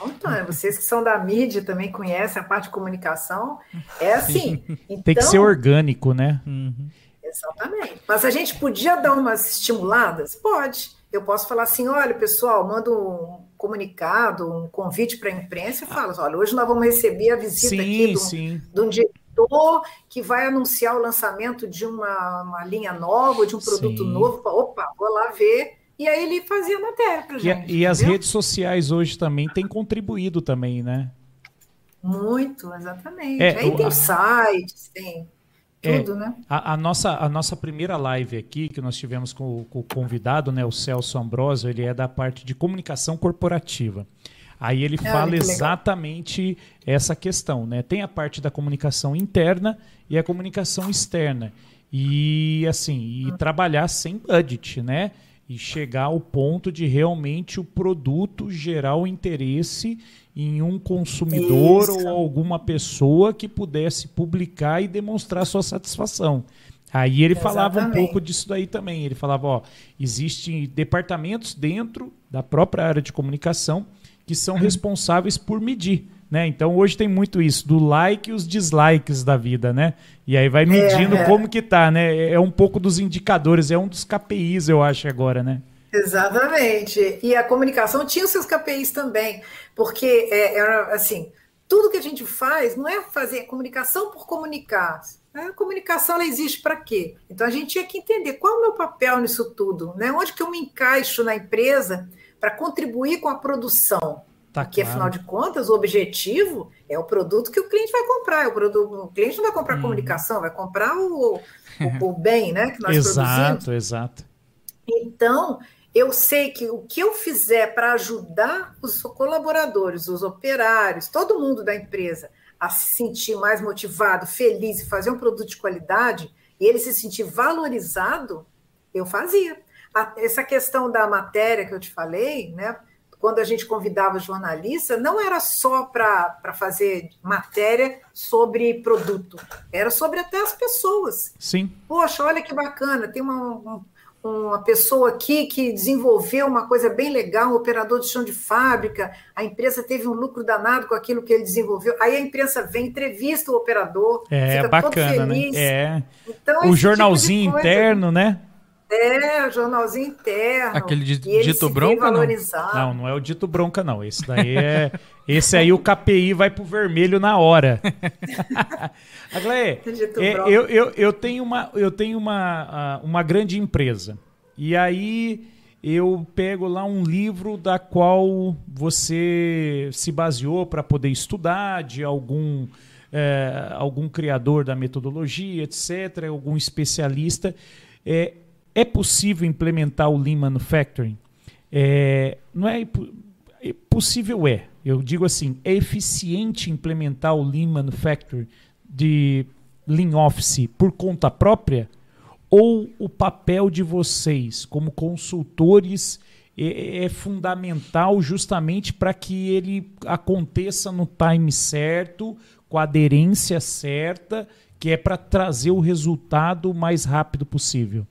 [SPEAKER 3] Então, vocês que são da mídia também conhecem a parte de comunicação. É assim.
[SPEAKER 1] Então, Tem que ser então orgânico, né?
[SPEAKER 3] Uhum. Exatamente. Mas a gente podia dar umas estimuladas? Pode. Eu posso falar assim: olha, pessoal, manda um comunicado, um convite para a imprensa e fala: olha, hoje nós vamos receber a visita
[SPEAKER 1] sim,
[SPEAKER 3] aqui
[SPEAKER 1] sim.
[SPEAKER 3] de um diretor que vai anunciar o lançamento de uma, uma linha nova, de um produto sim. novo. Opa, vou lá ver e aí ele fazia matéria pra gente.
[SPEAKER 1] E, e as redes sociais hoje também têm contribuído também, né?
[SPEAKER 3] Muito, exatamente. É, aí tem a... sites, tem tudo, é, né?
[SPEAKER 1] A, a, nossa, a nossa primeira live aqui, que nós tivemos com, com, o convidado, né, o Celso Ambrosio, ele é da parte de comunicação corporativa. Aí ele ah, fala exatamente essa questão, né? Tem a parte da comunicação interna e a comunicação externa. E assim, e hum. trabalhar sem budget, né? e chegar ao ponto de realmente o produto gerar o interesse em um consumidor Isso. ou alguma pessoa que pudesse publicar e demonstrar sua satisfação. Aí ele Exatamente. falava um pouco disso daí também. Ele falava, ó, existem departamentos dentro da própria área de comunicação que são uhum. responsáveis por medir. Né? Então hoje tem muito isso, do like e os dislikes da vida, né? E aí vai medindo é, é. como que tá, né? É um pouco dos indicadores, é um dos KPIs, eu acho, agora, né?
[SPEAKER 3] Exatamente. E a comunicação tinha os seus KPIs também, porque é, era assim, tudo que a gente faz não é fazer comunicação por comunicar. A comunicação ela existe para quê? Então a gente tinha que entender qual é o meu papel nisso tudo, né? Onde que eu me encaixo na empresa para contribuir com a produção. Tá Porque, claro. afinal de contas, o objetivo é o produto que o cliente vai comprar. É o, produto, o cliente não vai comprar hum. comunicação, vai comprar o, o, <laughs> o, bem né, que nós
[SPEAKER 1] exato,
[SPEAKER 3] produzimos.
[SPEAKER 1] Exato, exato.
[SPEAKER 3] Então, eu sei que o que eu fizer para ajudar os colaboradores, os operários, todo mundo da empresa a se sentir mais motivado, feliz e fazer um produto de qualidade, e ele se sentir valorizado, eu fazia. A, essa questão da matéria que eu te falei, né? quando a gente convidava jornalista, não era só para fazer matéria sobre produto, era sobre até as pessoas.
[SPEAKER 1] Sim.
[SPEAKER 3] Poxa, olha que bacana, tem uma, uma pessoa aqui que desenvolveu uma coisa bem legal, um operador de chão de fábrica, a empresa teve um lucro danado com aquilo que ele desenvolveu. Aí a imprensa vem, entrevista o operador,
[SPEAKER 1] é, fica bacana, todo né? feliz. Né? É. Então, o jornalzinho tipo interno, né?
[SPEAKER 3] É, o jornalzinho interno.
[SPEAKER 2] Aquele dito bronca, não?
[SPEAKER 1] Não, não é o dito bronca, não. Esse daí é... <laughs> Esse aí o KPI vai pro vermelho na hora. <laughs> Aglaé, é, eu, eu, eu tenho, uma, eu tenho uma, uma grande empresa. E aí eu pego lá um livro da qual você se baseou para poder estudar, de algum, é, algum criador da metodologia, etc., algum especialista. É, é possível implementar o Lean Manufacturing? É, não é, é possível é. Eu digo assim, é eficiente implementar o Lean Manufacturing de Lean Office por conta própria? Ou o papel de vocês como consultores é, é fundamental justamente para que ele aconteça no time certo, com a aderência certa, que é para trazer o resultado o mais rápido possível?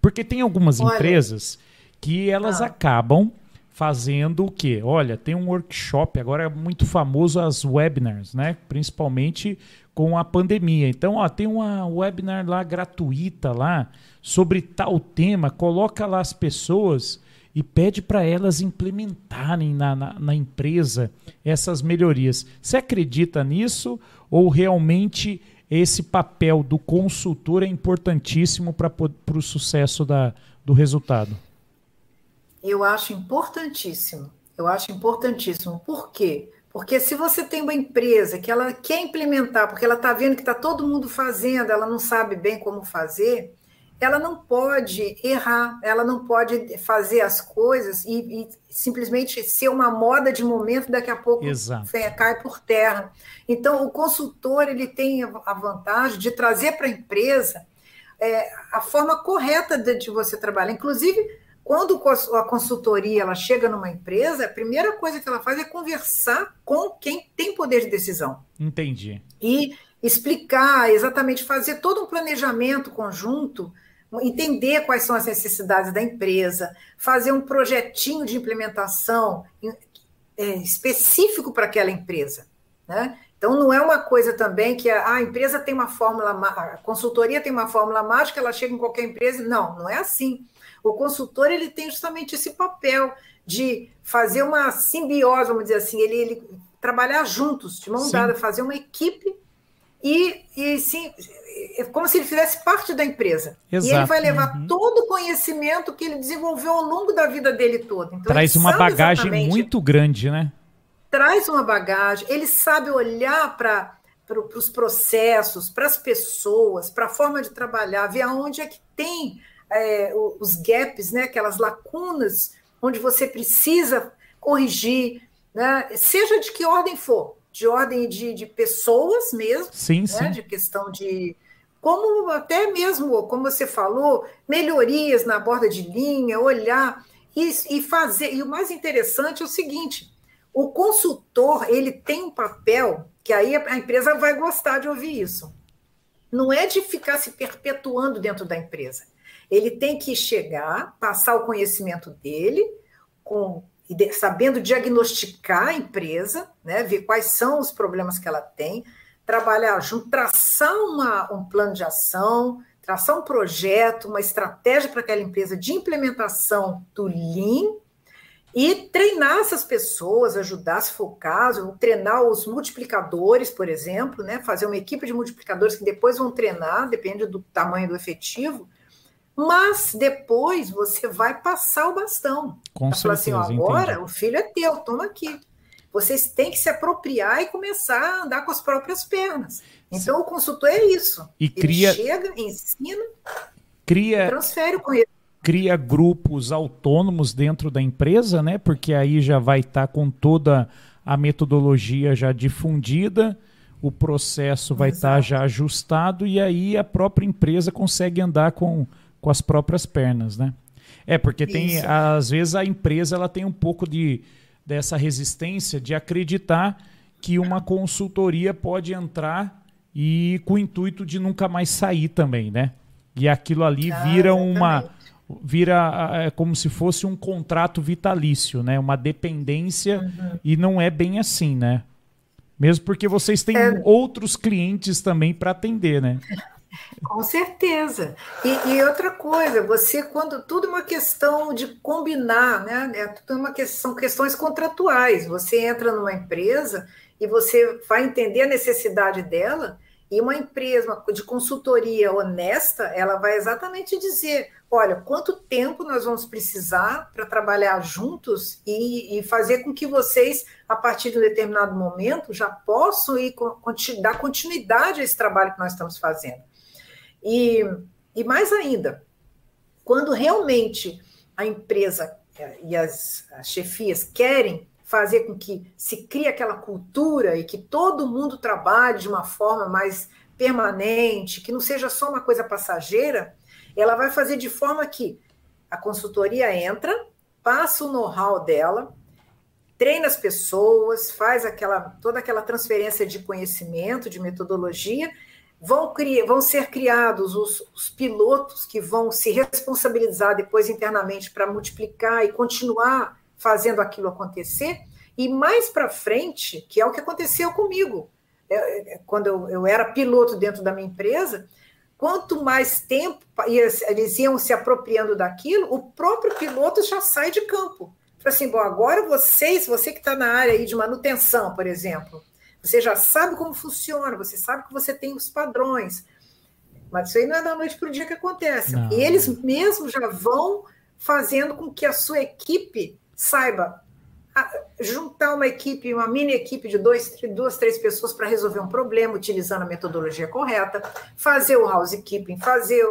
[SPEAKER 1] Porque tem algumas Olha, empresas que elas ah. acabam fazendo o quê? Olha, tem um workshop, agora é muito famoso as webinars, né? Principalmente com a pandemia. Então, ó, tem uma webinar lá gratuita lá sobre tal tema, coloca lá as pessoas e pede para elas implementarem na, na, na, empresa essas melhorias. Você acredita nisso ou realmente esse papel do consultor é importantíssimo para o sucesso da, do resultado?
[SPEAKER 3] Eu acho importantíssimo. Eu acho importantíssimo. Por quê? Porque se você tem uma empresa que ela quer implementar, porque ela está vendo que está todo mundo fazendo, ela não sabe bem como fazer, ela não pode errar, ela não pode fazer as coisas e, e simplesmente ser uma moda de momento, daqui a pouco
[SPEAKER 1] Exato.
[SPEAKER 3] cai por terra. Então, o consultor ele tem a vantagem de trazer para a empresa é, a forma correta de, de você trabalhar. Inclusive, quando a consultoria ela chega numa empresa, a primeira coisa que ela faz é conversar com quem tem poder de decisão.
[SPEAKER 1] Entendi.
[SPEAKER 3] E explicar, exatamente fazer todo um planejamento conjunto, entender quais são as necessidades da empresa, fazer um projetinho de implementação é, específico para aquela empresa. Né? Então, não é uma coisa também que a, a, empresa tem uma fórmula, a consultoria tem uma fórmula mágica, ela chega em qualquer empresa. Não, não é assim. O consultor ele tem justamente esse papel de fazer uma simbiose, vamos dizer assim, ele, ele trabalhar juntos, de mão sim. dada, fazer uma equipe e, e sim, é como se ele fizesse parte da empresa. Exato. E ele vai levar uhum. todo o conhecimento que ele desenvolveu ao longo da vida dele toda.
[SPEAKER 1] Então, Traz uma bagagem muito grande, né?
[SPEAKER 3] Traz uma bagagem, ele sabe olhar para para os processos, para as pessoas, para a forma de trabalhar, ver aonde é que tem é, os gaps, né, aquelas lacunas onde você precisa corrigir, né, seja de que ordem for, de ordem de, de pessoas mesmo,
[SPEAKER 1] sim, né,
[SPEAKER 3] sim. de questão de como até mesmo, como você falou, melhorias na borda de linha, olhar e, e fazer. E o mais interessante é o seguinte: o consultor ele tem um papel que aí a empresa vai gostar de ouvir isso. Não é de ficar se perpetuando dentro da empresa. Ele tem que chegar, passar o conhecimento dele, com, sabendo diagnosticar a empresa, né, ver quais são os problemas que ela tem, trabalhar junto, traçar uma, um plano de ação, traçar um projeto, uma estratégia para aquela empresa de implementação do Lean e treinar essas pessoas, ajudar, se for o caso, treinar os multiplicadores, por exemplo, né? fazer uma equipe de multiplicadores que depois vão treinar, depende do tamanho do efetivo, mas depois você vai passar o bastão.
[SPEAKER 1] Com
[SPEAKER 3] falar
[SPEAKER 1] assim,
[SPEAKER 3] agora entendi. o filho é teu, toma aqui. Vocês têm que se apropriar e começar a andar com as próprias pernas. Então, Sim. o consultor é isso.
[SPEAKER 1] E cria,
[SPEAKER 3] Ele chega, ensina,
[SPEAKER 1] cria,
[SPEAKER 3] transfere o conhecimento.
[SPEAKER 1] Cria grupos autônomos dentro da empresa, né? Porque aí já vai estar tá com toda a metodologia já difundida o processo vai estar tá já ajustado e aí a própria empresa consegue andar com, com as próprias pernas, né? É, porque tem, Isso. às vezes, a empresa ela tem um pouco de, dessa resistência de acreditar que uma consultoria pode entrar e com o intuito de nunca mais sair também, né? E aquilo ali ah, vira uma vira é como se fosse um contrato vitalício, né? Uma dependência uhum. e não é bem assim, né? Mesmo porque vocês têm é... outros clientes também para atender, né?
[SPEAKER 3] Com certeza. E, e, outra coisa, você, quando tudo é uma questão de combinar, né? É tudo uma questão, são questões contratuais. Você entra numa empresa e você vai entender a necessidade dela, e uma empresa de consultoria honesta, ela vai exatamente dizer: olha, quanto tempo nós vamos precisar para trabalhar juntos e, e, fazer com que vocês, a partir de um determinado momento, já possam ir, dar continuidade a esse trabalho que nós estamos fazendo. E, e mais ainda, quando realmente a empresa eh, e as, as chefias querem fazer com que se crie aquela cultura e que todo mundo trabalhe de uma forma mais permanente, que não seja só uma coisa passageira, ela vai fazer de forma que a consultoria entra, passa o know-how dela, treina as pessoas, faz aquela toda aquela transferência de conhecimento, de metodologia, vão, criar, vão ser criados os, os pilotos que vão se responsabilizar depois internamente para multiplicar e continuar fazendo aquilo acontecer, e mais para frente, que é o que aconteceu comigo, é, é, quando eu, eu era piloto dentro da minha empresa, quanto mais tempo eles iam se apropriando daquilo, o próprio piloto já sai de campo. Assim, bom, agora vocês, você que está na área aí de manutenção, por exemplo, você já sabe como funciona, você sabe que você tem os padrões, mas isso aí não é da noite para o dia que acontece. Não. Eles mesmos já vão fazendo com que a sua equipe saiba juntar uma equipe, uma mini equipe de dois, duas, três pessoas para resolver um problema, utilizando a metodologia correta, fazer o housekeeping, fazer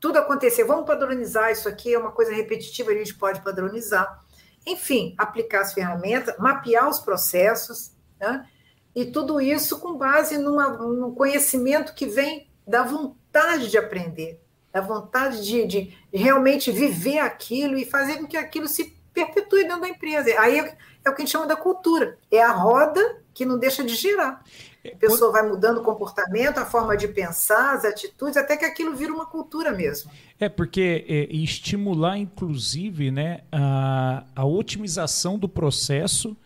[SPEAKER 3] tudo acontecer. Vamos padronizar isso aqui, é uma coisa repetitiva, a gente pode padronizar. Enfim, aplicar as ferramentas, mapear os processos, né? E tudo isso com base numa, num conhecimento que vem da vontade de aprender, da vontade de, de realmente viver aquilo e fazer com que aquilo se perpetue dentro da empresa. Aí é, é, o que a gente chama da cultura. É a roda que não deixa de girar. A pessoa vai mudando o comportamento, a forma de pensar, as atitudes, até que aquilo vira uma cultura mesmo.
[SPEAKER 1] É, porque é, estimular, inclusive, né, a, a otimização do processo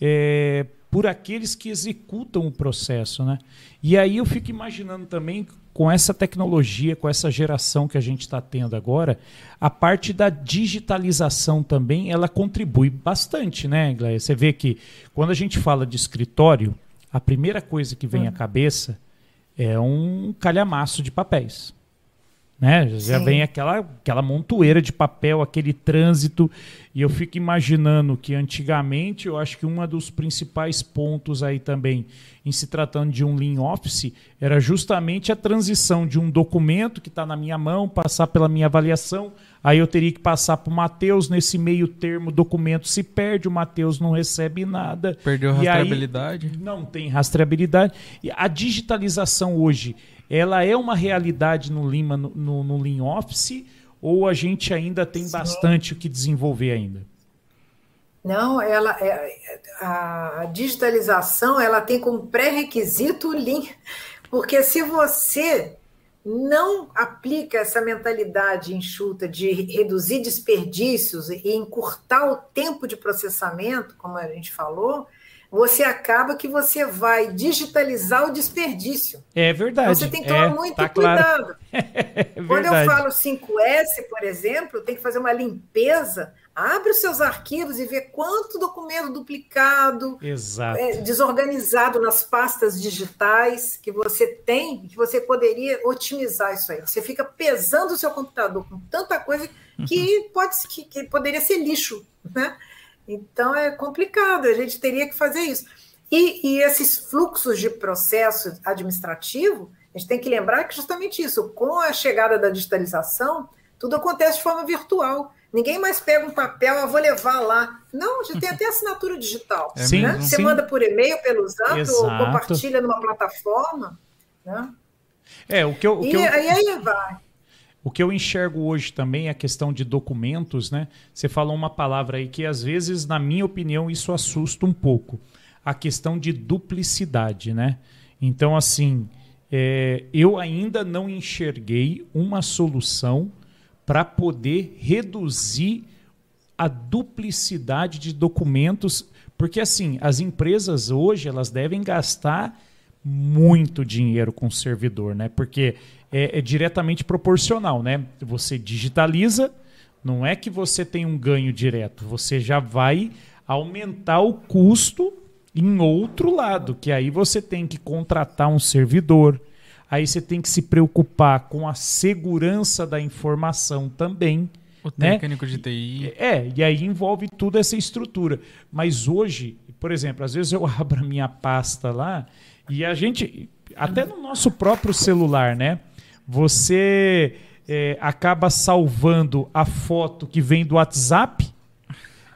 [SPEAKER 1] é, por aqueles que executam o processo. Né? E aí eu fico imaginando também com essa tecnologia, com essa geração que a gente está tendo agora, a parte da digitalização também ela contribui bastante, né, Gleia? Você vê que quando a gente fala de escritório, a primeira coisa que vem à uhum. cabeça é um calhamaço de papéis. Né? Já Sim. vem aquela, aquela montoeira de papel, aquele trânsito. E eu fico imaginando que antigamente, eu acho que um dos principais pontos aí também, em se tratando de um Lean Office, era justamente a transição de um documento que está na minha mão, passar pela minha avaliação, aí eu teria que passar para o Matheus, nesse meio termo o documento se perde, o Matheus não recebe nada.
[SPEAKER 2] Perdeu a rastreabilidade?
[SPEAKER 1] Aí, não tem rastreabilidade. E a digitalização hoje, ela é uma realidade no Lima, no, no, no Lean Office, ou a gente ainda tem Sim. bastante o que desenvolver ainda?
[SPEAKER 3] Não, ela é, a digitalização ela tem como pré-requisito o Lean, porque se você não aplica essa mentalidade enxuta de reduzir desperdícios e encurtar o tempo de processamento, como a gente falou, você acaba que você vai digitalizar o desperdício.
[SPEAKER 1] É verdade. Então,
[SPEAKER 3] você tem que tomar
[SPEAKER 1] é,
[SPEAKER 3] muito tá cuidado. Claro. <laughs> é Quando eu falo 5S, por exemplo, tem que fazer uma limpeza. Abre os seus arquivos e vê quanto documento duplicado, é, desorganizado nas pastas digitais que você tem, que você poderia otimizar isso aí. Você fica pesando o seu computador com tanta coisa que uhum. pode que, que poderia ser lixo, né? Então é complicado, a gente teria que fazer isso. E, e, esses fluxos de processo administrativo, a gente tem que lembrar que justamente isso, com a chegada da digitalização, tudo acontece de forma virtual. Ninguém mais pega um papel, eu vou levar lá. Não, já tem até assinatura digital. É né? Você sim. manda por e-mail, pelo Zap, Exato. ou compartilha numa plataforma. Né?
[SPEAKER 1] É, o que eu. O que e eu...
[SPEAKER 3] aí, aí vai.
[SPEAKER 1] O que eu enxergo hoje também é a questão de documentos, né? Você falou uma palavra aí que às vezes, na minha opinião, isso assusta um pouco. A questão de duplicidade, né? Então, assim, é, eu ainda não enxerguei uma solução para poder reduzir a duplicidade de documentos, porque assim, as empresas hoje elas devem gastar muito dinheiro com o servidor, né? Porque é, é diretamente proporcional, né? Você digitaliza, não é que você tem um ganho direto, você já vai aumentar o custo em outro lado, que aí você tem que contratar um servidor, aí você tem que se preocupar com a segurança da informação também.
[SPEAKER 2] O
[SPEAKER 1] né?
[SPEAKER 2] técnico de TI.
[SPEAKER 1] É, e aí envolve toda essa estrutura. Mas hoje, por exemplo, às vezes eu <laughs> abro a minha pasta lá e a gente, até no nosso próprio celular, né? Você é, acaba salvando a foto que vem do WhatsApp.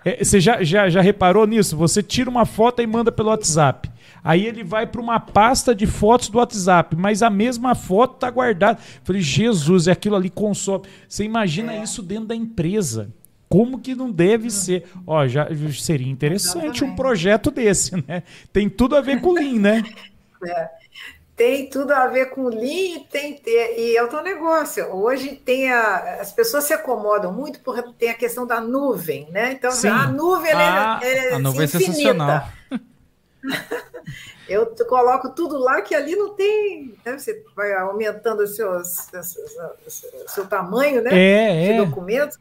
[SPEAKER 1] É, você já, já, já reparou nisso? Você tira uma foto e manda pelo WhatsApp. Aí ele vai para uma pasta de fotos do WhatsApp, mas a mesma foto está guardada. Falei, Jesus, é aquilo ali consome. Você imagina isso dentro da empresa. Como que não deve ser? Ó, já seria interessante um projeto desse, né? Tem tudo a ver com o Lean, né? <laughs>
[SPEAKER 3] É tem tudo a ver com Lean tem, e é o teu negócio. Hoje tem a, as pessoas se acomodam muito porque tem a questão da nuvem, né? Então
[SPEAKER 2] Sim.
[SPEAKER 3] a nuvem
[SPEAKER 2] ah,
[SPEAKER 3] é,
[SPEAKER 2] é a nuvem infinita. é sensacional. <laughs>
[SPEAKER 3] Eu coloco tudo lá que ali não tem. Né? Você vai aumentando o seu, seu tamanho né?
[SPEAKER 1] é,
[SPEAKER 3] de
[SPEAKER 1] é.
[SPEAKER 3] documento.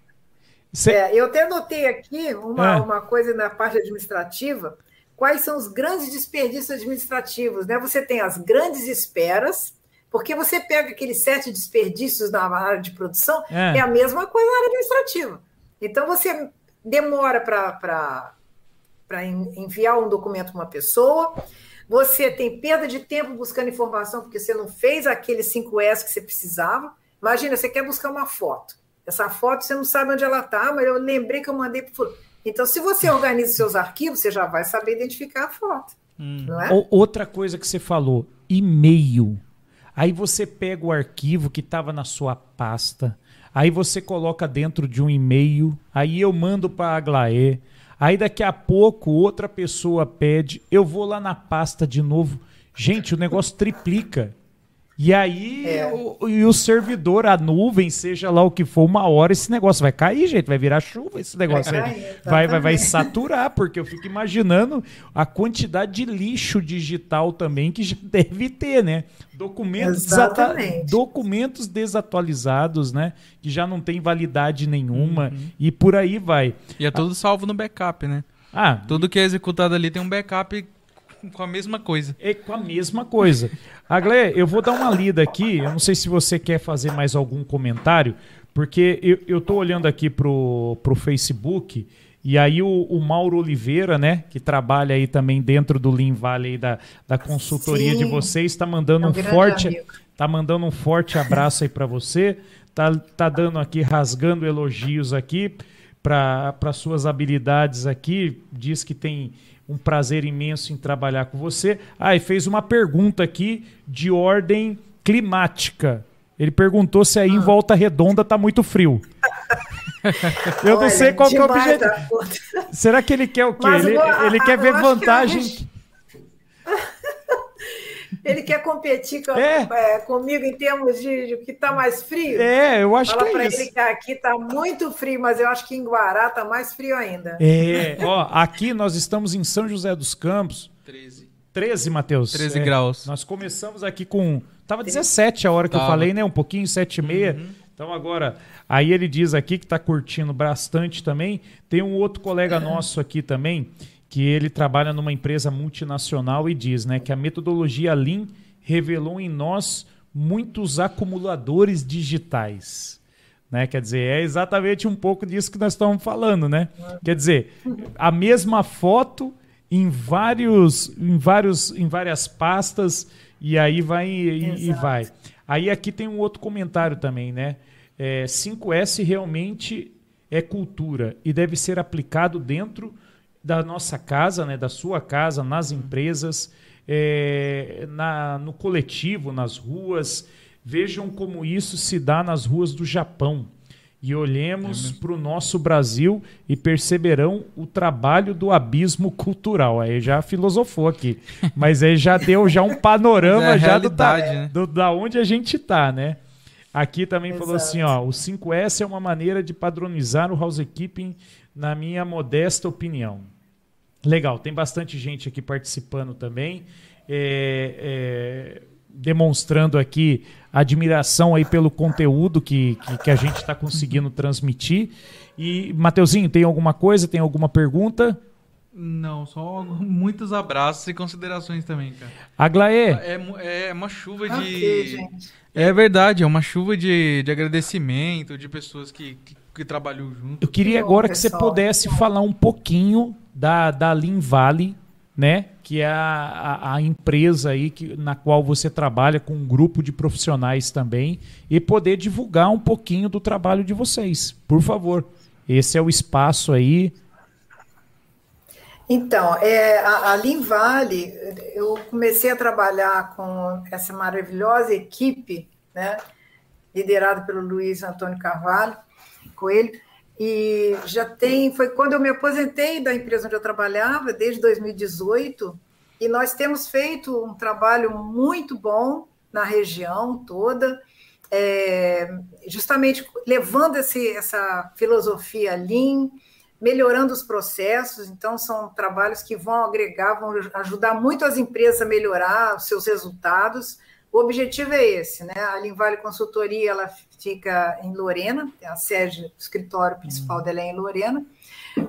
[SPEAKER 3] Cê... É, eu até notei aqui uma, é. uma coisa na parte administrativa quais são os grandes desperdícios administrativos. Né? Você tem as grandes esperas, porque você pega aqueles sete desperdícios na área de produção, é, é a mesma coisa na área administrativa. Então, você demora para enviar um documento para uma pessoa, você tem perda de tempo buscando informação, porque você não fez aquele 5S que você precisava. Imagina, você quer buscar uma foto. Essa foto você não sabe onde ela está, mas eu lembrei que eu mandei para então, se você organiza seus arquivos, você já vai saber identificar a foto. Hum. Não é?
[SPEAKER 1] Outra coisa que você falou, e-mail. Aí você pega o arquivo que estava na sua pasta, aí você coloca dentro de um e-mail, aí eu mando para a Aglaé, aí daqui a pouco outra pessoa pede, eu vou lá na pasta de novo. Gente, o negócio triplica. E aí, é. o, e o servidor, a nuvem, seja lá o que for, uma hora esse negócio vai cair, gente, vai virar chuva esse negócio vai, aí. vai, vai, vai saturar, porque eu fico imaginando a quantidade de lixo digital também que já deve ter, né? Documentos, desata documentos desatualizados, né? Que já não tem validade nenhuma uhum. e por aí vai.
[SPEAKER 2] E é tudo salvo no backup, né? Ah, tudo que é executado ali tem um backup com a mesma coisa.
[SPEAKER 1] É com a mesma coisa. Agle, eu vou dar uma lida aqui. Eu não sei se você quer fazer mais algum comentário, porque eu, eu tô olhando aqui pro, pro Facebook. E aí o, o, Mauro Oliveira, né, que trabalha aí também dentro do Lean Valley da, da consultoria Sim. de vocês, está mandando é um, um forte, amigo. tá mandando um forte abraço aí para você. Tá, tá dando aqui rasgando elogios aqui para suas habilidades aqui. Diz que tem um prazer imenso em trabalhar com você. Ah, e fez uma pergunta aqui de ordem climática. Ele perguntou se aí ah. em Volta Redonda tá muito frio. Eu Olha, não sei qual é o objetivo. Será que ele quer o quê? Mas, ele, ele quer ver vantagem.
[SPEAKER 3] Ele quer competir com, é. É, comigo em termos de, de que está mais frio.
[SPEAKER 1] É, eu acho
[SPEAKER 3] Fala
[SPEAKER 1] que
[SPEAKER 3] é
[SPEAKER 1] isso.
[SPEAKER 3] ele que aqui está muito frio, mas eu acho que em Guará está mais frio ainda.
[SPEAKER 1] É, ó, aqui nós estamos em São José dos Campos.
[SPEAKER 2] 13.
[SPEAKER 1] 13, Matheus.
[SPEAKER 2] 13 é, graus.
[SPEAKER 1] Nós começamos aqui com. Tava 17 a hora que Tava. eu falei, né? Um pouquinho, 7 e meia. Uhum. Então agora, aí ele diz aqui que está curtindo bastante também. Tem um outro colega nosso aqui também que ele trabalha numa empresa multinacional e diz né, que a metodologia Lean revelou em nós muitos acumuladores digitais. Né? Quer dizer, é exatamente um pouco disso que nós estamos falando, né? Quer dizer, a mesma foto em vários, em vários, em várias pastas e aí vai e, e vai. Aí aqui tem um outro comentário também, né? É, 5S realmente é cultura e deve ser aplicado dentro da nossa casa, né, da sua casa, nas empresas, é, na, no coletivo, nas ruas. Vejam como isso se dá nas ruas do Japão. E olhemos para o nosso Brasil e perceberão o trabalho do abismo cultural. Aí já filosofou aqui. <laughs> Mas aí já deu já um panorama é já do, da, né? do, da onde a gente está, né? Aqui também Exato. falou assim, ó, o 5S é uma maneira de padronizar o housekeeping, na minha modesta opinião. Legal, tem bastante gente aqui participando também. É, é, demonstrando aqui admiração aí pelo conteúdo que, que, que a gente está conseguindo transmitir. E, Mateuzinho, tem alguma coisa? Tem alguma pergunta?
[SPEAKER 2] Não, só <laughs> muitos abraços e considerações também, cara.
[SPEAKER 1] Aglaê.
[SPEAKER 2] É, é uma chuva de. Okay, é verdade, é uma chuva de, de agradecimento, de pessoas que, que, que trabalham junto.
[SPEAKER 1] Eu queria agora que você pudesse falar um pouquinho da, da Lean Valley, né? Que é a, a, a, empresa aí que, na qual você trabalha com um grupo de profissionais também e poder divulgar um pouquinho do trabalho de vocês. Por favor. Esse é o espaço aí
[SPEAKER 3] então, é, a, a Lean Valley, eu comecei a trabalhar com essa maravilhosa equipe, né, liderada pelo Luiz Antônio Carvalho, Coelho, e já tem, foi quando eu me aposentei da empresa onde eu trabalhava, desde 2018, e nós temos feito um trabalho muito bom na região toda, é, justamente levando esse, essa filosofia Lean, melhorando os processos. Então, são trabalhos que vão agregar, vão ajudar muito as empresas a melhorar os seus resultados. O objetivo é esse, né? A Linvale Consultoria ela fica em Lorena, a sede, o escritório principal uhum. dela é em Lorena,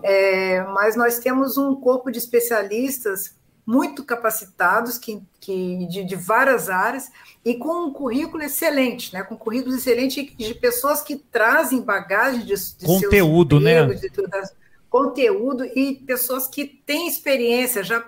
[SPEAKER 3] é, mas nós temos um corpo de especialistas muito capacitados que, que de, de, várias áreas e com um currículo excelente, né? Com currículos excelentes de pessoas que trazem bagagem de, de
[SPEAKER 1] conteúdo, né? De,
[SPEAKER 3] conteúdo e pessoas que têm experiência, já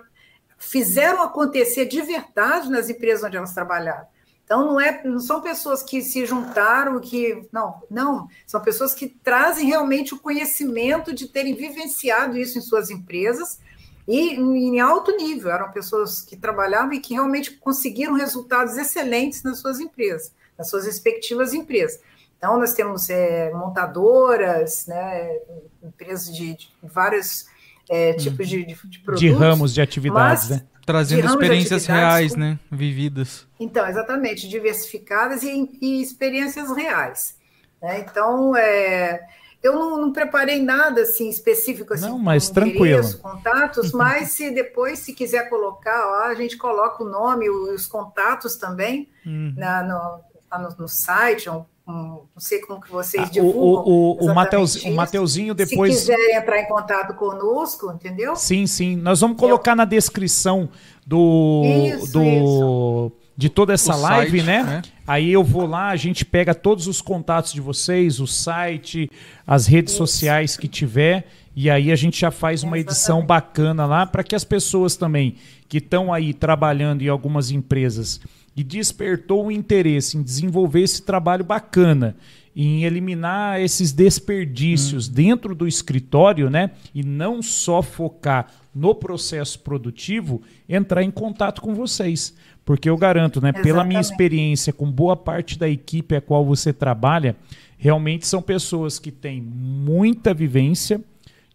[SPEAKER 3] fizeram acontecer de verdade nas empresas onde elas trabalharam. Então não é, não são pessoas que se juntaram, que não, não, são pessoas que trazem realmente o conhecimento de terem vivenciado isso em suas empresas e em alto nível. Eram pessoas que trabalhavam e que realmente conseguiram resultados excelentes nas suas empresas, nas suas respectivas empresas. Então, nós temos é, montadoras, né, empresas de, de vários é, tipos de, de, de, produtos.
[SPEAKER 1] De ramos de atividades, né?
[SPEAKER 2] Trazendo experiências reais, com... né? Vividas.
[SPEAKER 3] Então, exatamente, diversificadas e, e experiências reais. Né? Então, é, eu não, não, preparei nada assim específico assim,
[SPEAKER 1] não, mas tranquilo.
[SPEAKER 3] contatos, <laughs> mas se depois se quiser colocar, ó, a gente coloca o nome, os contatos também uhum. na, no, no, no, site, um, um, não sei como que vocês ah, divulgam.
[SPEAKER 1] O, o, o, Mateus, o Mateuzinho depois.
[SPEAKER 3] Se quiserem entrar em contato conosco, entendeu?
[SPEAKER 1] Sim, sim. Nós vamos colocar eu... na descrição do, isso, do isso de toda essa o live, site, né? né? Aí eu vou lá, a gente pega todos os contatos de vocês, o site, as redes Isso. sociais que tiver, e aí a gente já faz uma edição bacana lá para que as pessoas também que estão aí trabalhando em algumas empresas e despertou o interesse em desenvolver esse trabalho bacana, em eliminar esses desperdícios hum. dentro do escritório, né? E não só focar no processo produtivo, entrar em contato com vocês. Porque eu garanto, né, pela minha experiência com boa parte da equipe a qual você trabalha, realmente são pessoas que têm muita vivência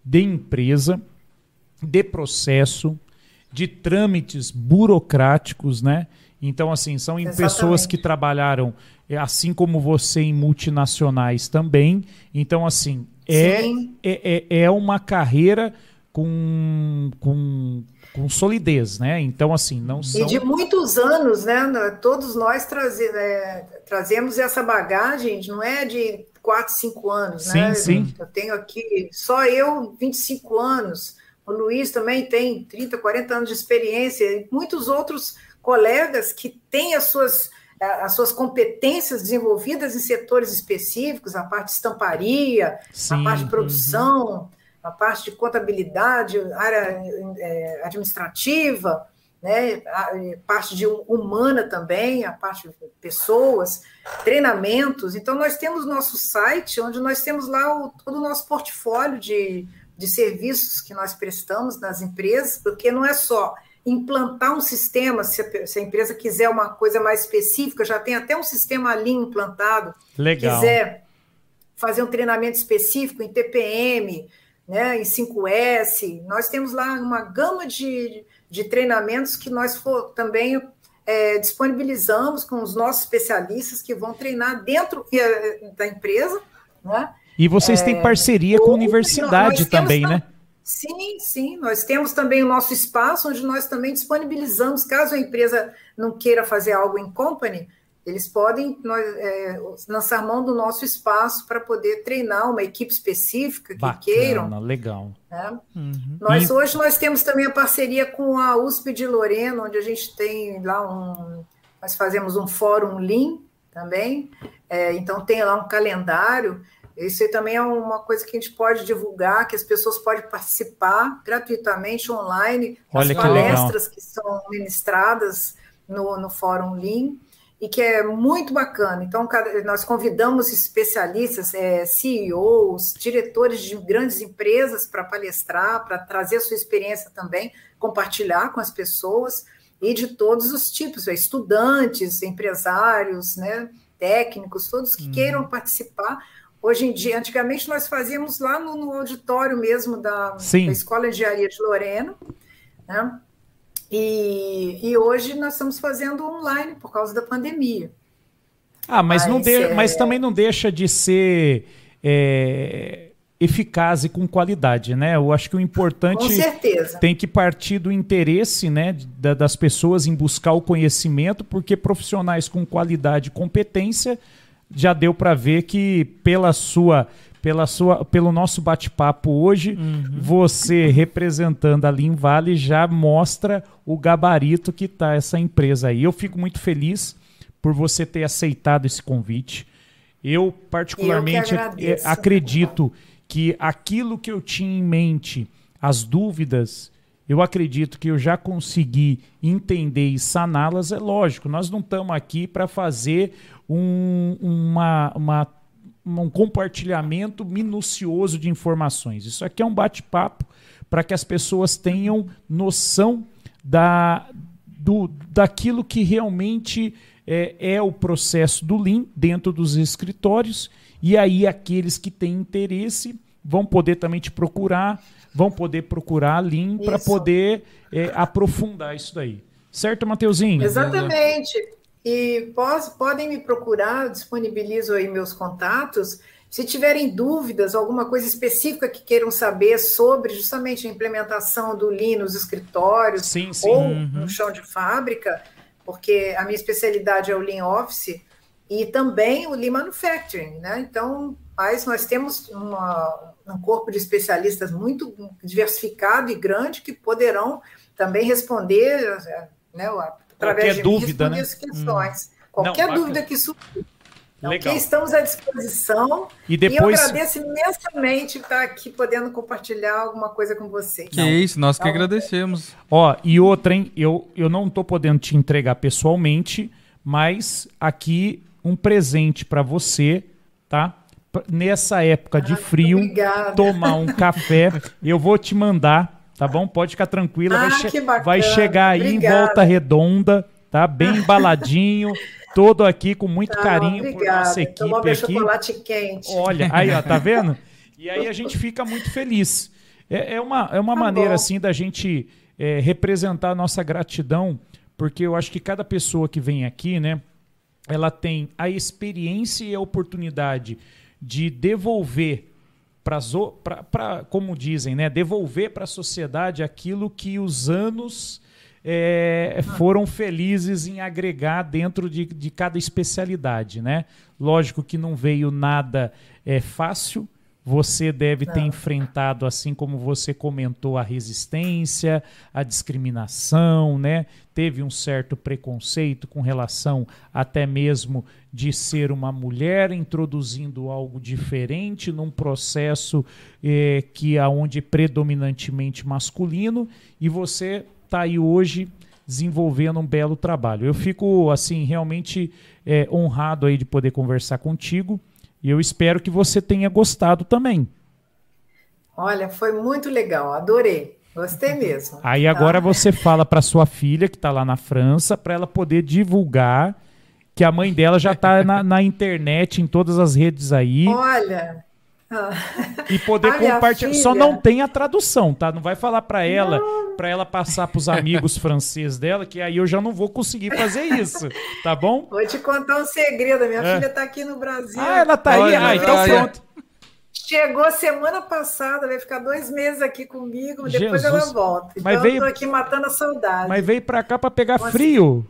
[SPEAKER 1] de empresa, de processo, de trâmites burocráticos, né? Então, assim, são Exatamente. pessoas que trabalharam, é, assim como você, em multinacionais também. Então, assim, é, é, é, é uma carreira com, com, com solidez, né? Então, assim, não são...
[SPEAKER 3] E de muitos anos, né? Todos nós traze, é, trazemos essa bagagem, não é de 4, 5 anos,
[SPEAKER 1] sim,
[SPEAKER 3] né?
[SPEAKER 1] Sim,
[SPEAKER 3] Eu tenho aqui, só eu, 25 anos, o Luiz também tem 30, 40 anos de experiência, e muitos outros colegas que têm as suas as suas competências desenvolvidas em setores específicos, a parte de estamparia, Sim, a parte de produção, uhum a parte de contabilidade, área é, administrativa, né, a parte de humana também, a parte de pessoas, treinamentos. Então, nós temos nosso site, onde nós temos lá o, todo o nosso portfólio de, de serviços que nós prestamos nas empresas, porque não é só implantar um sistema, se a, se a empresa quiser uma coisa mais específica, já tem até um sistema ali implantado.
[SPEAKER 1] Legal.
[SPEAKER 3] Quiser fazer um treinamento específico em TPM, né, em 5S. Nós temos lá uma gama de, de treinamentos que nós for, também é, disponibilizamos com os nossos especialistas que vão treinar dentro é, da empresa. Né?
[SPEAKER 1] E vocês têm é, parceria com a universidade também, né?
[SPEAKER 3] Sim, sim. Nós temos também o nosso espaço, onde nós também disponibilizamos, caso a empresa não queira fazer algo em company, eles podem nós, é, lançar mão do nosso espaço para poder treinar uma equipe específica que
[SPEAKER 1] Bacana,
[SPEAKER 3] queiram.
[SPEAKER 1] legal.
[SPEAKER 3] Né? Uhum. Nós, e... Hoje nós temos também a parceria com a USP de Lorena, onde a gente tem lá um. Nós fazemos um fórum Lean também. É, então tem lá um calendário. Isso também é uma coisa que a gente pode divulgar, que as pessoas podem participar gratuitamente online,
[SPEAKER 1] Olha
[SPEAKER 3] as
[SPEAKER 1] que
[SPEAKER 3] palestras
[SPEAKER 1] legal.
[SPEAKER 3] que são ministradas no, no Fórum Lean e que é muito bacana. Então, nós convidamos especialistas, é, CEOs, diretores de grandes empresas para palestrar, para trazer a sua experiência também, compartilhar com as pessoas, e de todos os tipos, é, estudantes, empresários, né, técnicos, todos que hum. queiram participar. Hoje em dia, antigamente nós fazíamos lá no, no auditório mesmo da, da Escola de Engenharia de Lorena, né? E, e hoje nós estamos fazendo online por causa da pandemia.
[SPEAKER 1] Ah, mas, mas, não de, é... mas também não deixa de ser é, eficaz e com qualidade, né? Eu acho que o importante tem que partir do interesse né, das pessoas em buscar o conhecimento, porque profissionais com qualidade e competência já deu para ver que pela sua pela sua, pelo nosso bate-papo hoje, uhum. você representando a Lean Valley já mostra o gabarito que está essa empresa aí. Eu fico muito feliz por você ter aceitado esse convite. Eu, particularmente, eu acredito que aquilo que eu tinha em mente, as dúvidas, eu acredito que eu já consegui entender e saná-las. É lógico, nós não estamos aqui para fazer um, uma, uma um compartilhamento minucioso de informações. Isso aqui é um bate-papo para que as pessoas tenham noção da, do, daquilo que realmente é, é, o processo do Lean dentro dos escritórios. E aí, aqueles que têm interesse vão poder também te procurar, vão poder procurar a Lean para poder é, aprofundar isso daí. Certo, Mateuzinho?
[SPEAKER 3] Exatamente. E pós, podem me procurar, disponibilizo aí meus contatos. Se tiverem dúvidas, alguma coisa específica que queiram saber sobre justamente a implementação do Lean nos escritórios
[SPEAKER 1] sim, sim.
[SPEAKER 3] ou
[SPEAKER 1] uhum.
[SPEAKER 3] no chão de fábrica, porque a minha especialidade é o Lean Office e também o Lean Manufacturing, né? Então, mas nós temos uma, um corpo de especialistas muito diversificado e grande que poderão também responder né,
[SPEAKER 1] Qualquer dúvida, né?
[SPEAKER 3] questões. Hum. Qualquer Não, dúvida que surgir. Então,
[SPEAKER 1] Legal.
[SPEAKER 3] estamos à disposição.
[SPEAKER 1] E depois.
[SPEAKER 3] E eu agradeço imensamente estar aqui podendo compartilhar alguma coisa com vocês.
[SPEAKER 2] Que Não. isso, nós que então, agradecemos.
[SPEAKER 1] Ó, e outra, hein? Eu, eu não estou podendo te entregar pessoalmente, mas aqui um presente para você, tá? Nessa época de ah, frio, tomar um café. <laughs> Eu vou te mandar tá bom? Pode ficar tranquila,
[SPEAKER 3] ah,
[SPEAKER 1] vai,
[SPEAKER 3] che
[SPEAKER 1] vai, chegar aí obrigada. em volta redonda, tá? Bem embaladinho, <laughs> todo aqui com muito tá, carinho obrigada. por nossa equipe Tomou aqui.
[SPEAKER 3] chocolate quente.
[SPEAKER 1] Olha, aí ó, tá vendo? <laughs> E aí a gente fica muito feliz. É, é uma, é uma tá maneira bom. assim da gente é, representar a nossa gratidão, porque eu acho que cada pessoa que vem aqui, né, ela tem a experiência e a oportunidade de devolver para, como dizem, né, devolver para a sociedade aquilo que os anos é, foram felizes em agregar dentro de, de cada especialidade. Né? Lógico que não veio nada é, fácil, você deve ter enfrentado, assim como você comentou, a resistência, a discriminação, né? Teve um certo preconceito com relação até mesmo de ser uma mulher introduzindo algo diferente num processo eh, que aonde é predominantemente masculino e você está aí hoje desenvolvendo um belo trabalho. Eu fico assim realmente eh, honrado aí de poder conversar contigo. E eu espero que você tenha gostado também.
[SPEAKER 3] Olha, foi muito legal, adorei. Gostei <laughs> mesmo.
[SPEAKER 1] Aí agora tá? você fala para sua filha que está lá na França para ela poder divulgar que a mãe dela já está na, na, internet, em todas as redes aí.
[SPEAKER 3] Olha,
[SPEAKER 1] e poder <laughs> compartilhar. Filha... Só não tem a tradução, tá? Não vai falar para ela, para ela passar para os amigos franceses dela, que aí eu já não vou conseguir fazer isso, tá bom?
[SPEAKER 3] Vou te contar um segredo. Minha é. filha tá aqui no Brasil.
[SPEAKER 1] Ah, ela tá aí. Ah, então pronto.
[SPEAKER 3] Chegou semana passada, vai ficar dois meses aqui comigo, depois Jesus. ela volta. Então
[SPEAKER 1] mas veio,
[SPEAKER 3] eu tô aqui matando a saudade.
[SPEAKER 1] Mas veio pra cá pra pegar Como frio.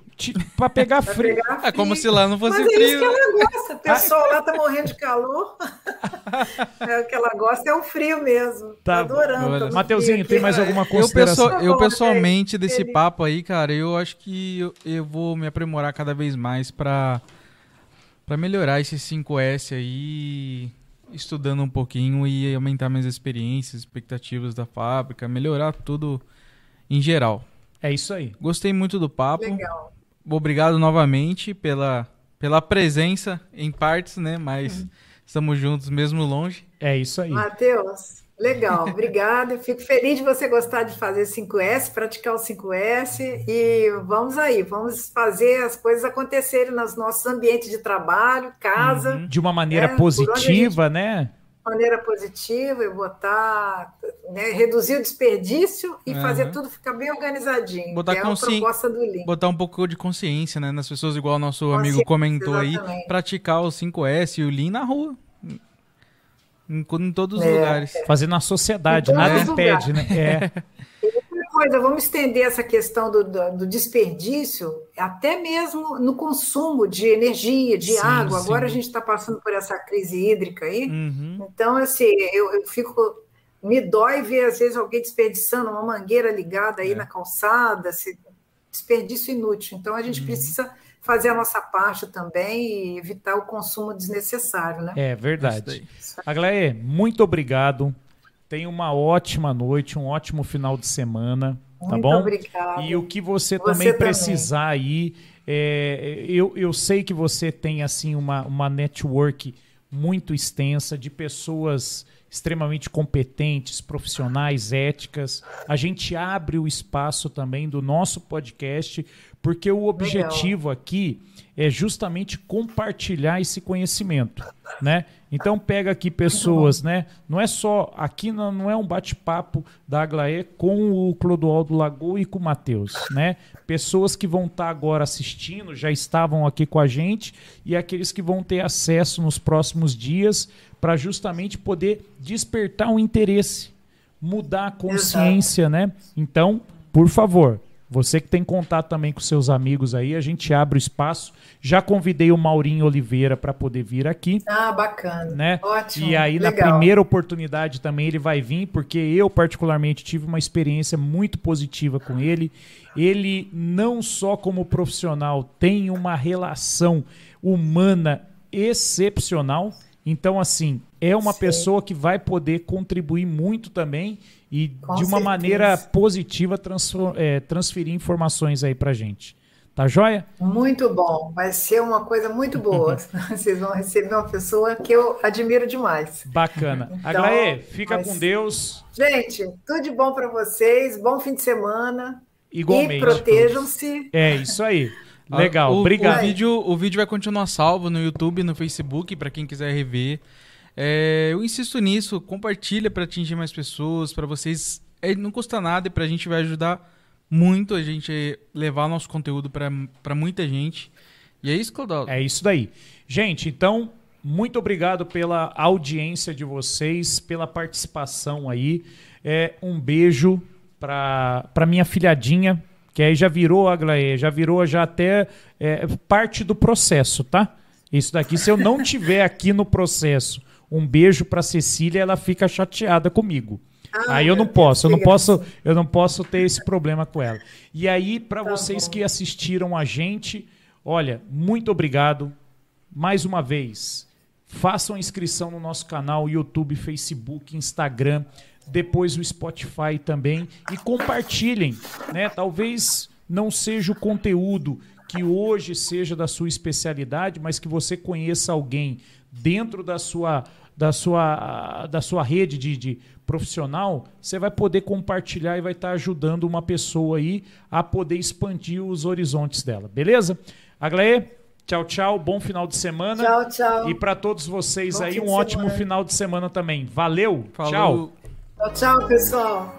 [SPEAKER 1] Pra pegar pra frio. Pegar
[SPEAKER 2] frio. É como se lá não fosse
[SPEAKER 3] mas
[SPEAKER 2] frio.
[SPEAKER 3] É isso que ela gosta. O pessoal lá tá <laughs> morrendo de calor. <laughs> é, o que ela gosta é o frio mesmo. Tá, tá adorando.
[SPEAKER 1] Mateuzinho, tem mais alguma consideração?
[SPEAKER 2] Eu, pessoal, eu pessoalmente, desse papo aí, cara, eu acho que eu, eu vou me aprimorar cada vez mais pra, pra melhorar esse 5S aí estudando um pouquinho e aumentar minhas experiências, expectativas da fábrica, melhorar tudo em geral.
[SPEAKER 1] É isso aí.
[SPEAKER 2] Gostei muito do papo. Legal. Obrigado novamente pela, pela presença em partes, né? Mas uhum. estamos juntos mesmo longe.
[SPEAKER 1] É isso aí.
[SPEAKER 3] Matheus, Legal, obrigada. Fico feliz de você gostar de fazer 5S, praticar o 5S e vamos aí, vamos fazer as coisas acontecerem nos nossos ambientes de trabalho, casa. Uhum.
[SPEAKER 1] De uma maneira né? positiva, né?
[SPEAKER 3] Maneira positiva e botar, né, reduzir o desperdício e uhum. fazer tudo ficar bem organizadinho.
[SPEAKER 2] Botar,
[SPEAKER 3] é
[SPEAKER 2] consci... botar um pouco de consciência, né, nas pessoas, igual o nosso amigo comentou exatamente. aí, praticar o 5S e o Lean na rua. Em, em todos os é, lugares.
[SPEAKER 1] Fazer na sociedade, nada impede, né?
[SPEAKER 3] É. <laughs> coisa, vamos estender essa questão do, do, do, desperdício até mesmo no consumo de energia, de sim, água. Sim. Agora a gente está passando por essa crise hídrica aí. Uhum. Então, assim, eu, eu fico. Me dói ver, às vezes, alguém desperdiçando uma mangueira ligada aí é. na calçada, assim, desperdício inútil. Então, a gente uhum. precisa fazer a nossa parte também e evitar o consumo desnecessário, né?
[SPEAKER 1] É verdade. Aglaé, muito obrigado. Tenha uma ótima noite, um ótimo final de semana, tá muito bom?
[SPEAKER 3] Obrigado.
[SPEAKER 1] E o que você, você também precisar também. aí, é, eu, eu sei que você tem assim uma, uma network muito extensa de pessoas extremamente competentes, profissionais, éticas. A gente abre o espaço também do nosso podcast porque o objetivo Legal. aqui é justamente compartilhar esse conhecimento, né? Então pega aqui pessoas, né? Não é só aqui não, não é um bate-papo da Aglaé com o Clodoaldo Lagoa e com o Matheus, né? Pessoas que vão estar tá agora assistindo, já estavam aqui com a gente e aqueles que vão ter acesso nos próximos dias para justamente poder despertar um interesse, mudar a consciência, né? Então, por favor, você que tem contato também com seus amigos aí, a gente abre o espaço. Já convidei o Maurinho Oliveira para poder vir aqui.
[SPEAKER 3] Ah, bacana.
[SPEAKER 1] Né? Ótimo. E aí, legal. na primeira oportunidade também, ele vai vir, porque eu, particularmente, tive uma experiência muito positiva com ele. Ele, não só como profissional, tem uma relação humana excepcional. Então, assim, é uma Sim. pessoa que vai poder contribuir muito também e Com de uma certeza. maneira positiva é, transferir informações aí para gente. Tá joia?
[SPEAKER 3] Muito bom, vai ser uma coisa muito boa. <laughs> Vocês vão receber uma pessoa que eu admiro demais.
[SPEAKER 1] Bacana. Então, Aglaê, fica mas... com Deus.
[SPEAKER 3] Gente, tudo de bom para vocês, bom fim de semana.
[SPEAKER 1] Igualmente.
[SPEAKER 3] E protejam-se.
[SPEAKER 1] É isso aí. Legal, o, obrigado.
[SPEAKER 2] O vídeo, o vídeo vai continuar salvo no YouTube, no Facebook, para quem quiser rever. É, eu insisto nisso, compartilha para atingir mais pessoas, para vocês. É, não custa nada e para a gente vai ajudar muito a gente levar nosso conteúdo para muita gente. E é isso, Claudaldo.
[SPEAKER 1] É isso daí. Gente, então, muito obrigado pela audiência de vocês, pela participação aí. É, um beijo para minha filhadinha, que aí já virou, Aglaê, já virou já até é, parte do processo, tá? Isso daqui, se eu não <laughs> tiver aqui no processo um beijo para Cecília, ela fica chateada comigo. Ah, aí eu não posso, eu não posso, eu não posso ter esse problema com ela. E aí para tá vocês bom. que assistiram a gente, olha, muito obrigado mais uma vez. Façam a inscrição no nosso canal YouTube, Facebook, Instagram, depois o Spotify também e compartilhem, né? Talvez não seja o conteúdo que hoje seja da sua especialidade, mas que você conheça alguém dentro da sua da sua, da sua rede de, de profissional, você vai poder compartilhar e vai estar ajudando uma pessoa aí a poder expandir os horizontes dela, beleza? Aglaê, tchau, tchau, bom final de semana.
[SPEAKER 3] Tchau, tchau.
[SPEAKER 1] E para todos vocês bom aí, um ótimo semana. final de semana também. Valeu, Falou. tchau.
[SPEAKER 3] Tchau, tchau, pessoal.